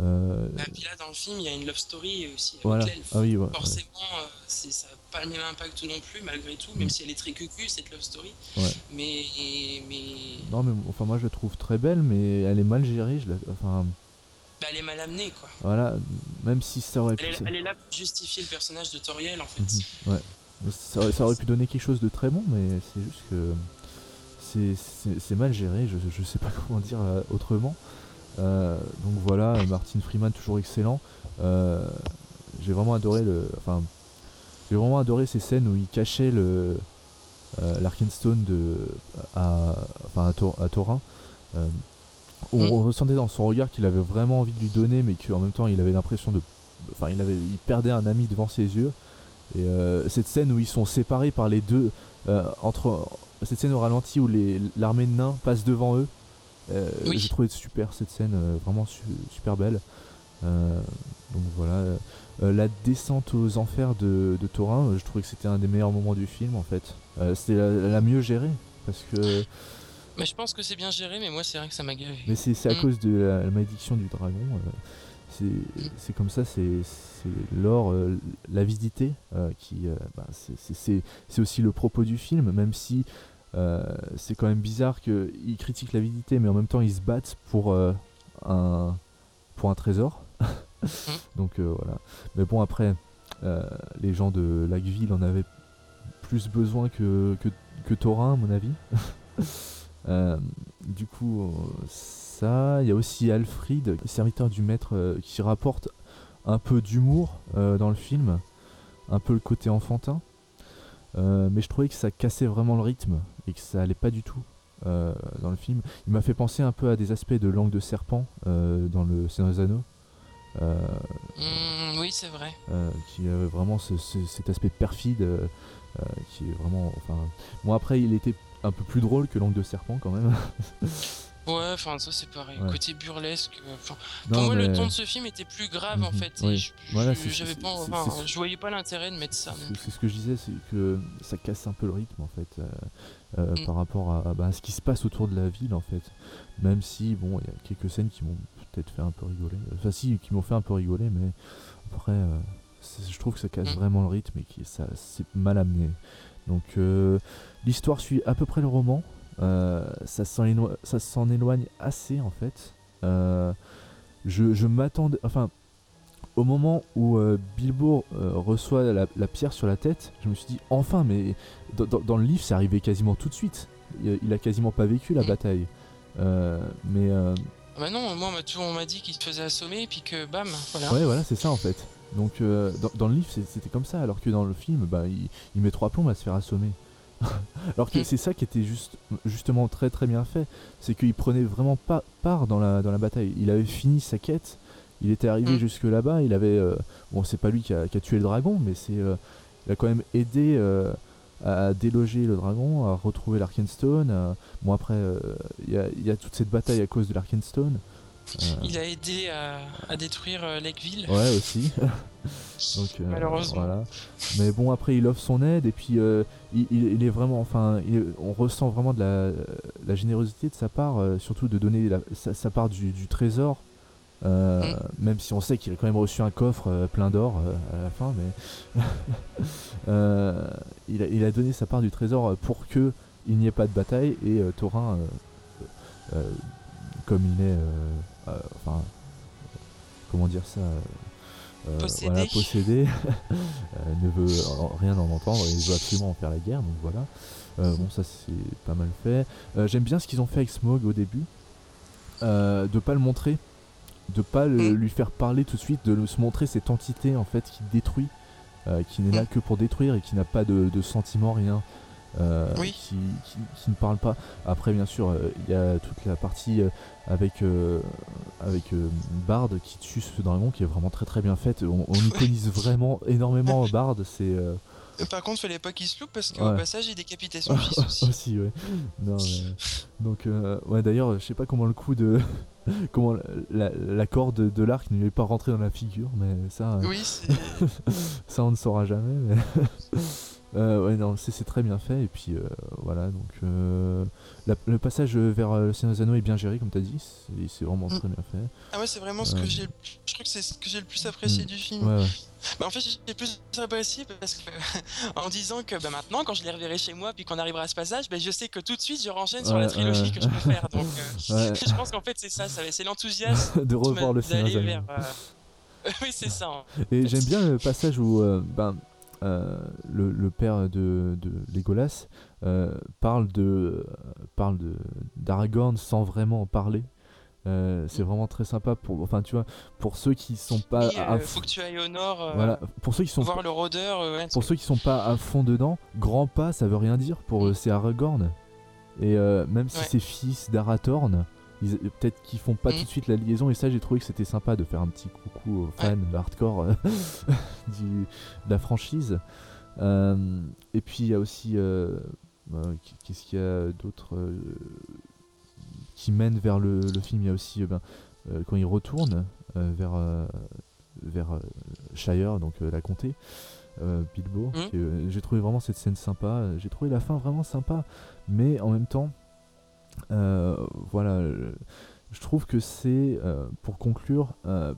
Euh, Et puis là dans le film il y a une love story aussi avec voilà. Ah oui, ouais, ouais. Forcément, euh, c'est- ça n'a pas le même impact non plus, malgré tout, Mm. même si elle est très cucu, cette love story. Ouais. Mais, mais Non mais enfin moi je la trouve très belle, mais elle est mal gérée. Je la, enfin bah, elle est mal amenée, quoi. voilà, même si ça aurait pu, Elle est, elle est là pour justifier le personnage de Toriel, en fait. Mhm, ouais. Ça, aurait- ça aurait pu donner quelque chose de très bon, mais c'est juste que c'est- c'est c'est mal géré. Je, je sais pas comment dire euh, autrement. Euh, donc voilà, euh, Martin Freeman toujours excellent. Euh, j'ai vraiment adoré le, enfin, j'ai vraiment adoré ces scènes où il cachait le l'Arkenstone de à, enfin à, Tor- à Thorin. Euh, on, Mm. on ressentait dans son regard qu'il avait vraiment envie de lui donner, mais qu'en même temps il avait l'impression de, enfin il avait, il perdait un ami devant ses yeux. Et euh, cette scène où ils sont séparés par les deux, euh, entre cette scène au ralenti où les- l'armée de nains passe devant eux, euh, Oui. j'ai trouvé super cette scène, euh, vraiment su- super belle. Euh, donc voilà, euh, la descente aux enfers de, de Thorin, je trouvais que c'était un des meilleurs moments du film en fait. C'était la, la mieux gérée parce que, Mais je pense que c'est bien géré, mais moi, c'est vrai que ça m'a gavé. mais c'est à Mm. cause de la, la malédiction du dragon. euh, c'est comme ça, c'est l'or, euh, l'avidité euh, qui, euh, bah, c'est- aussi le propos du film, même si c'est quand même bizarre qu'ils critiquent l'avidité, mais en même temps ils se battent pour euh, un pour un trésor. Donc euh, voilà. Mais bon après, euh, les gens de Lacville en avaient plus besoin que que, que Thorin à mon avis. Euh, du coup, euh, ça, il y a aussi Alfred, serviteur du maître, euh, qui rapporte un peu d'humour euh, dans le film, un peu le côté enfantin. Euh, mais je trouvais que ça cassait vraiment le rythme et que ça allait pas du tout euh, dans le film. Il m'a fait penser un peu à des aspects de Langue de serpent euh, dans le Seigneur des Anneaux. Euh, Mm, oui, c'est vrai. qui avait vraiment ce- ce- cet aspect perfide qui est vraiment enfin bon après il était un peu plus drôle que Langue de serpent quand même Ouais, enfin, ça, c'est pareil. Ouais. Côté burlesque. pour moi, le mais ton de ce film était plus grave, en Mhm, fait. oui. Je, Voilà, je- pas, enfin, je voyais pas l'intérêt de mettre ça. c'est ce que je disais c'est que ça casse un peu le rythme en fait euh, Mm. par rapport à, à, bah, à ce qui se passe autour de la ville en fait. Même si bon il y a quelques scènes qui m'ont peut-être fait un peu rigoler. Enfin si qui m'ont fait un peu rigoler mais après euh, je trouve que ça casse Mm. vraiment le rythme et que ça c'est mal amené. Donc euh, l'histoire suit à peu près le roman. Ça s'en éloigne assez en fait. Je, je m'attendais enfin au moment où euh, Bilbo euh, reçoit la, la pierre sur la tête, je me suis dit enfin, mais dans, dans- dans le livre, c'est arrivé quasiment tout de suite. Il, il a quasiment pas vécu la Mm. bataille. Euh, mais euh, Ah Bah non, moi, on m'a dit qu'il se faisait assommer, et puis que bam, voilà. ouais, voilà, c'est ça en fait. Donc dans, dans le livre, c'était comme ça, alors que dans le film, bah, il, il met trois plombs à se faire assommer. alors que Mm. c'est ça qui était juste, justement très très bien fait, c'est qu'il prenait vraiment pas part dans la, dans la bataille. Il avait fini sa quête, il était arrivé Mm. jusque là-bas, il avait, euh, bon, c'est pas lui qui a, qui a tué le dragon, mais c'est, euh, il a quand même aidé euh, à déloger le dragon, à retrouver l'Arkenstone. à- Bon après, euh, il y, a, il y a toute cette bataille à cause de l'Arkenstone. Il a aidé à, à détruire euh, Lakeville. Ouais, aussi. Donc, euh, Malheureusement. Voilà. Mais bon, après, il offre son aide et puis euh, il, est vraiment. Enfin, il- on ressent vraiment de la, la générosité de sa part, euh, surtout de donner la- sa, sa part du, du trésor. Euh, Même si on sait qu'il a quand même reçu un coffre euh, plein d'or euh, à la fin, mais il, a, il a donné sa part du trésor pour que il n'y ait pas de bataille et Thorin, comme il est, enfin, comment dire ça, Possédé. voilà, possédé, ne veut en- rien en entendre et veut absolument en faire la guerre, donc voilà. Euh, bon, ça c'est pas mal fait. J'aime bien ce qu'ils ont fait avec Smog au début, de pas le montrer, de pas le- Mm. lui faire parler tout de suite, de se montrer cette entité en fait qui détruit, euh, qui n'est là Mm. que pour détruire et qui n'a pas de, de sentiments, rien. euh, Oui. qui, qui- qui ne parle pas. Après, bien sûr, euh, il y a toute la partie avec, euh, avec Bard qui tue ce dragon qui est vraiment très très bien faite. On, on iconise vraiment énormément Bard. C'est Par contre, fallait pas qu'il se loupe parce qu'au Ouais. passage, il décapitait son fils aussi. aussi, ouais. Non, mais- Donc, euh, ouais, d'ailleurs, je sais pas comment le coup de. comment la, la corde de l'arc ne lui est pas rentrée dans la figure, mais ça, euh, Oui, ça on ne saura jamais. Mais Euh, ouais, non, c'est très bien fait. Et puis euh, voilà, donc euh, la- le passage vers le Seigneur des Anneaux est bien géré, comme tu as dit. C'est vraiment Mm. très bien fait. Ah ouais, c'est vraiment ce que j'ai. Je crois que c'est ce que j'ai le plus apprécié Mm. du film. Ouais, ouais. Bah, en fait, j'ai plus apprécié parce que en disant que bah, maintenant, quand je les reverrai chez moi, puis qu'on arrivera à ce passage, bah, je sais que tout de suite, je renchaîne sur la trilogie ouais. que je peux faire. Donc, euh, Ouais. je pense qu'en fait, c'est ça, c'est l'enthousiasme de revoir le Anneaux. vers. euh, oui, c'est ça. hein. Et j'aime bien le passage où euh, ben, le, le père de, de Legolas parle de parle d'Aragorn sans vraiment en parler. Euh, c'est vraiment très sympa pour enfin tu vois pour ceux qui sont pas à euh, faut que tu ailles au nord. euh, voilà pour ceux qui sont voir le rôdeur. ouais, pour ceux qui sont pas à fond dedans grand pas ça veut rien dire pour eux c'est Aragorn et euh, même si Ouais. c'est fils d'Arathorn ils- peut-être qu'ils font pas Mhm. tout de suite la liaison et ça j'ai trouvé que c'était sympa de faire un petit coucou aux fans hardcore euh, du, de la franchise Euh, et puis il y a aussi qu'est-ce qu'il y a d'autre qui mène vers le, le film. Il y a aussi euh, ben, euh, quand il retourne euh, vers vers Shire donc la comté Bilbo. Euh, j'ai trouvé vraiment cette scène sympa. J'ai trouvé la fin vraiment sympa. Mais en même temps voilà je trouve que c'est pour conclure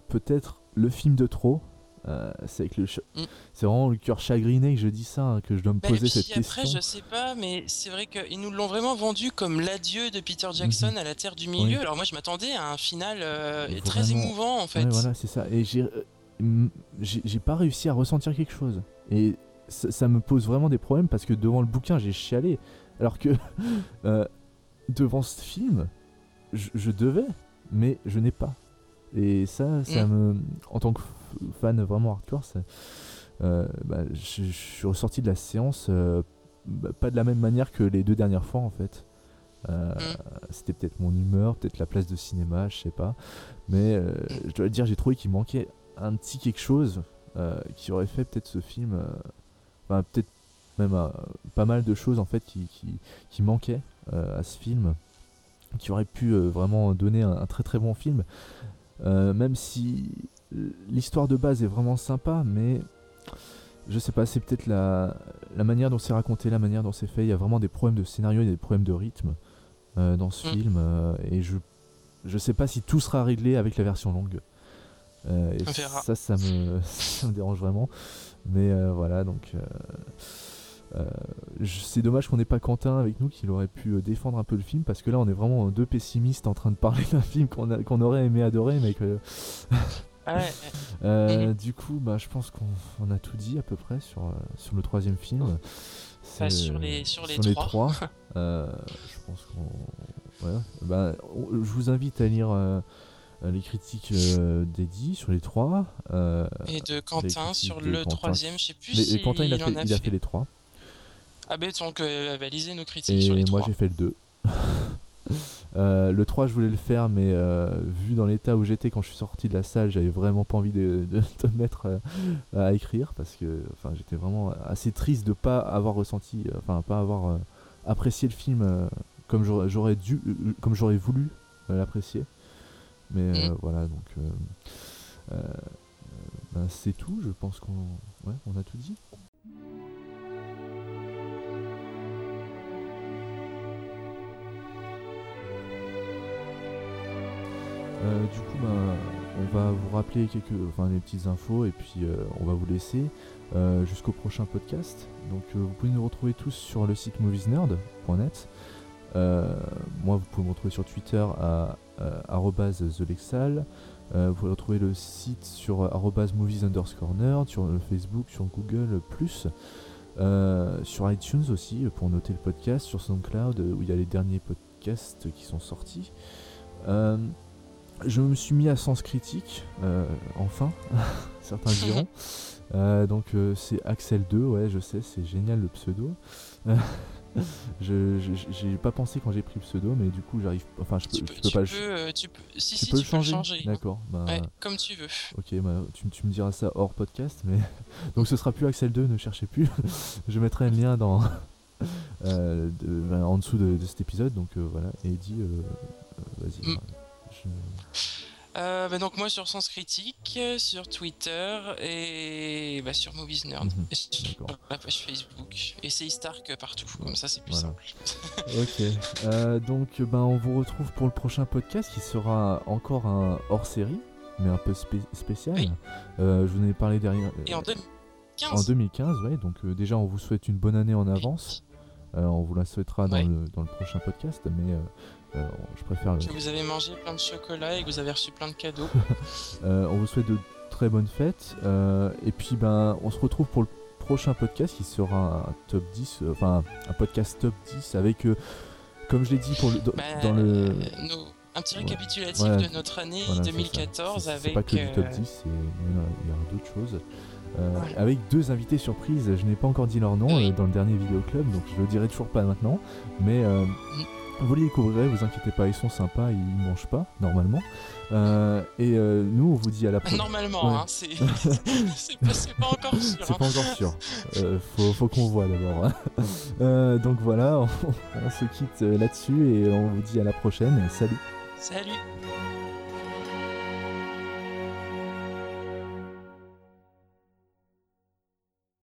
peut-être le film de trop euh, c'est avec le cha- Mm. c'est vraiment le cœur chagriné que je dis ça hein, que je dois me Bah, et poser puis cette après, question je sais pas, mais c'est vrai qu'ils nous l'ont vraiment vendu comme l'adieu de Peter Jackson à la Terre du Milieu. Mhm. Oui. Alors moi, je m'attendais à un final euh, Vraiment. très émouvant en fait. Ouais, voilà, c'est ça. Et j'ai, euh, j'ai pas réussi à ressentir quelque chose. Et ça, ça me pose vraiment des problèmes parce que devant le bouquin, j'ai chialé. Alors que euh, devant ce film, je, je devais, mais je n'ai pas. Et ça, ça Mm. me. En tant que fan vraiment hardcore, euh, bah, je, je suis ressorti de la séance euh, bah, pas de la même manière que les deux dernières fois en fait. Euh, C'était peut-être mon humeur, peut-être la place de cinéma, je sais pas. Mais je dois dire, j'ai trouvé qu'il manquait un petit quelque chose qui aurait fait peut-être ce film. Enfin, peut-être même pas mal de choses en fait qui, qui, qui manquaient à ce film, qui aurait pu vraiment donner un, un très très bon film. Même si l'histoire de base est vraiment sympa, mais je sais pas, c'est peut-être la, la manière dont c'est raconté, la manière dont c'est fait. Il y a vraiment des problèmes de scénario, il y a des problèmes de rythme euh, dans ce Mm. film, euh, et je je sais pas si tout sera réglé avec la version longue. Euh, et ça, ça me, ça me dérange vraiment. Mais voilà, donc c'est dommage qu'on n'ait pas Quentin avec nous, qu'il aurait pu défendre un peu le film, parce que là, on est vraiment deux pessimistes en train de parler d'un film qu'on aurait aimé adorer, mais que Ah ouais, euh, Mhm. Du coup, bah, je pense qu'on on a tout dit à peu près sur, euh, sur le troisième film. Sur les- sur les trois. trois. Euh, je pense qu'on. ouais. Bah, je vous invite à lire euh, les critiques d'Eddie sur les trois. et de Quentin sur le Quentin. troisième, je sais plus les- si et Quentin, il a, en fait, il a fait les trois. Ah ben donc lisez nos critiques sur Et les moi, trois. j'ai fait le 2. Euh, le 3 je voulais le faire mais euh, vu dans l'état où j'étais quand je suis sorti de la salle j'avais vraiment pas envie de, de, de me mettre euh, à écrire parce que enfin j'étais vraiment assez triste de pas avoir ressenti enfin pas avoir apprécié le film comme j'aurais j'aurais dû comme j'aurais voulu l'apprécier Mais Mhm. voilà, donc ben, c'est tout. Je pense qu'on ouais, on a tout dit. Euh, du coup, ben, on va vous rappeler quelques, enfin, petites infos et puis euh, on va vous laisser euh, jusqu'au prochain podcast. Donc, vous pouvez nous retrouver tous sur le site moviesnerd.net. Moi, vous pouvez me retrouver sur Twitter à @thelexal. Vous pouvez retrouver le site sur movies sur Facebook, sur Google sur iTunes aussi pour noter le podcast, sur SoundCloud où il y a les derniers podcasts qui sont sortis. Je me suis mis à Sens Critique, euh, enfin, certains diront. Euh, donc euh, c'est Axel 2, ouais je sais, c'est génial le pseudo. Je j'ai pas pensé quand j'ai pris le pseudo, mais du coup j'arrive, enfin je peux, Tu peux, je peux tu pas le peux, euh, tu peux, si, tu si, peux le tu le changer, changer. D'accord. Bah, Ouais, comme tu veux. Ok, bah, tu, tu me diras ça hors podcast, mais donc ce sera plus Axel 2, ne cherchez plus. je mettrai un lien dans euh, de- en dessous de, de cet épisode, donc euh, voilà. Et Eddie, euh, vas-y. Mm. Euh, bah donc moi sur Sens Critique, sur Twitter et bah, sur Movies Nerd. Mhm, Et sur la page Facebook. Et c'est Stark partout, comme ça c'est plus Voilà. simple. Ok. Euh, donc ben on vous retrouve pour le prochain podcast qui sera encore un hors série, mais un peu spé- spécial. Oui. Euh, je vous en ai parlé derrière. Et en en 2015, 2015, ouais. Donc déjà on vous souhaite une bonne année en avance. On vous la souhaitera dans, Ouais. le, dans le prochain podcast, mais je préfère que vous avez mangé plein de chocolat et que vous avez reçu plein de cadeaux. Euh, on vous souhaite de très bonnes fêtes. euh, et puis, ben, on se retrouve pour le prochain podcast qui sera un top 10, euh, enfin, un podcast top 10 avec, euh, comme je l'ai dit, pour le, dans, Bah, dans le. euh, un petit récapitulatif Ouais. de notre année voilà, c'est ça. 2014 C'est- avec. Pas que du top euh, 10, c'est- il y aura d'autres choses. Euh. Avec deux invités surprises, je n'ai pas encore dit leur nom Oui. euh, dans le dernier vidéo club, donc je le dirai toujours pas maintenant. Mais euh, vous les découvrirez, vous inquiétez pas, ils sont sympas, ils mangent pas normalement. Euh, et euh, nous, on vous dit à la prochaine. Normalement, Ouais. hein, c'est c'est pas, encore sûr. C'est hein. pas encore sûr. Euh, faut faut qu'on voit d'abord. hein. Donc voilà, on, on se quitte là-dessus et on vous dit à la prochaine. Salut. Salut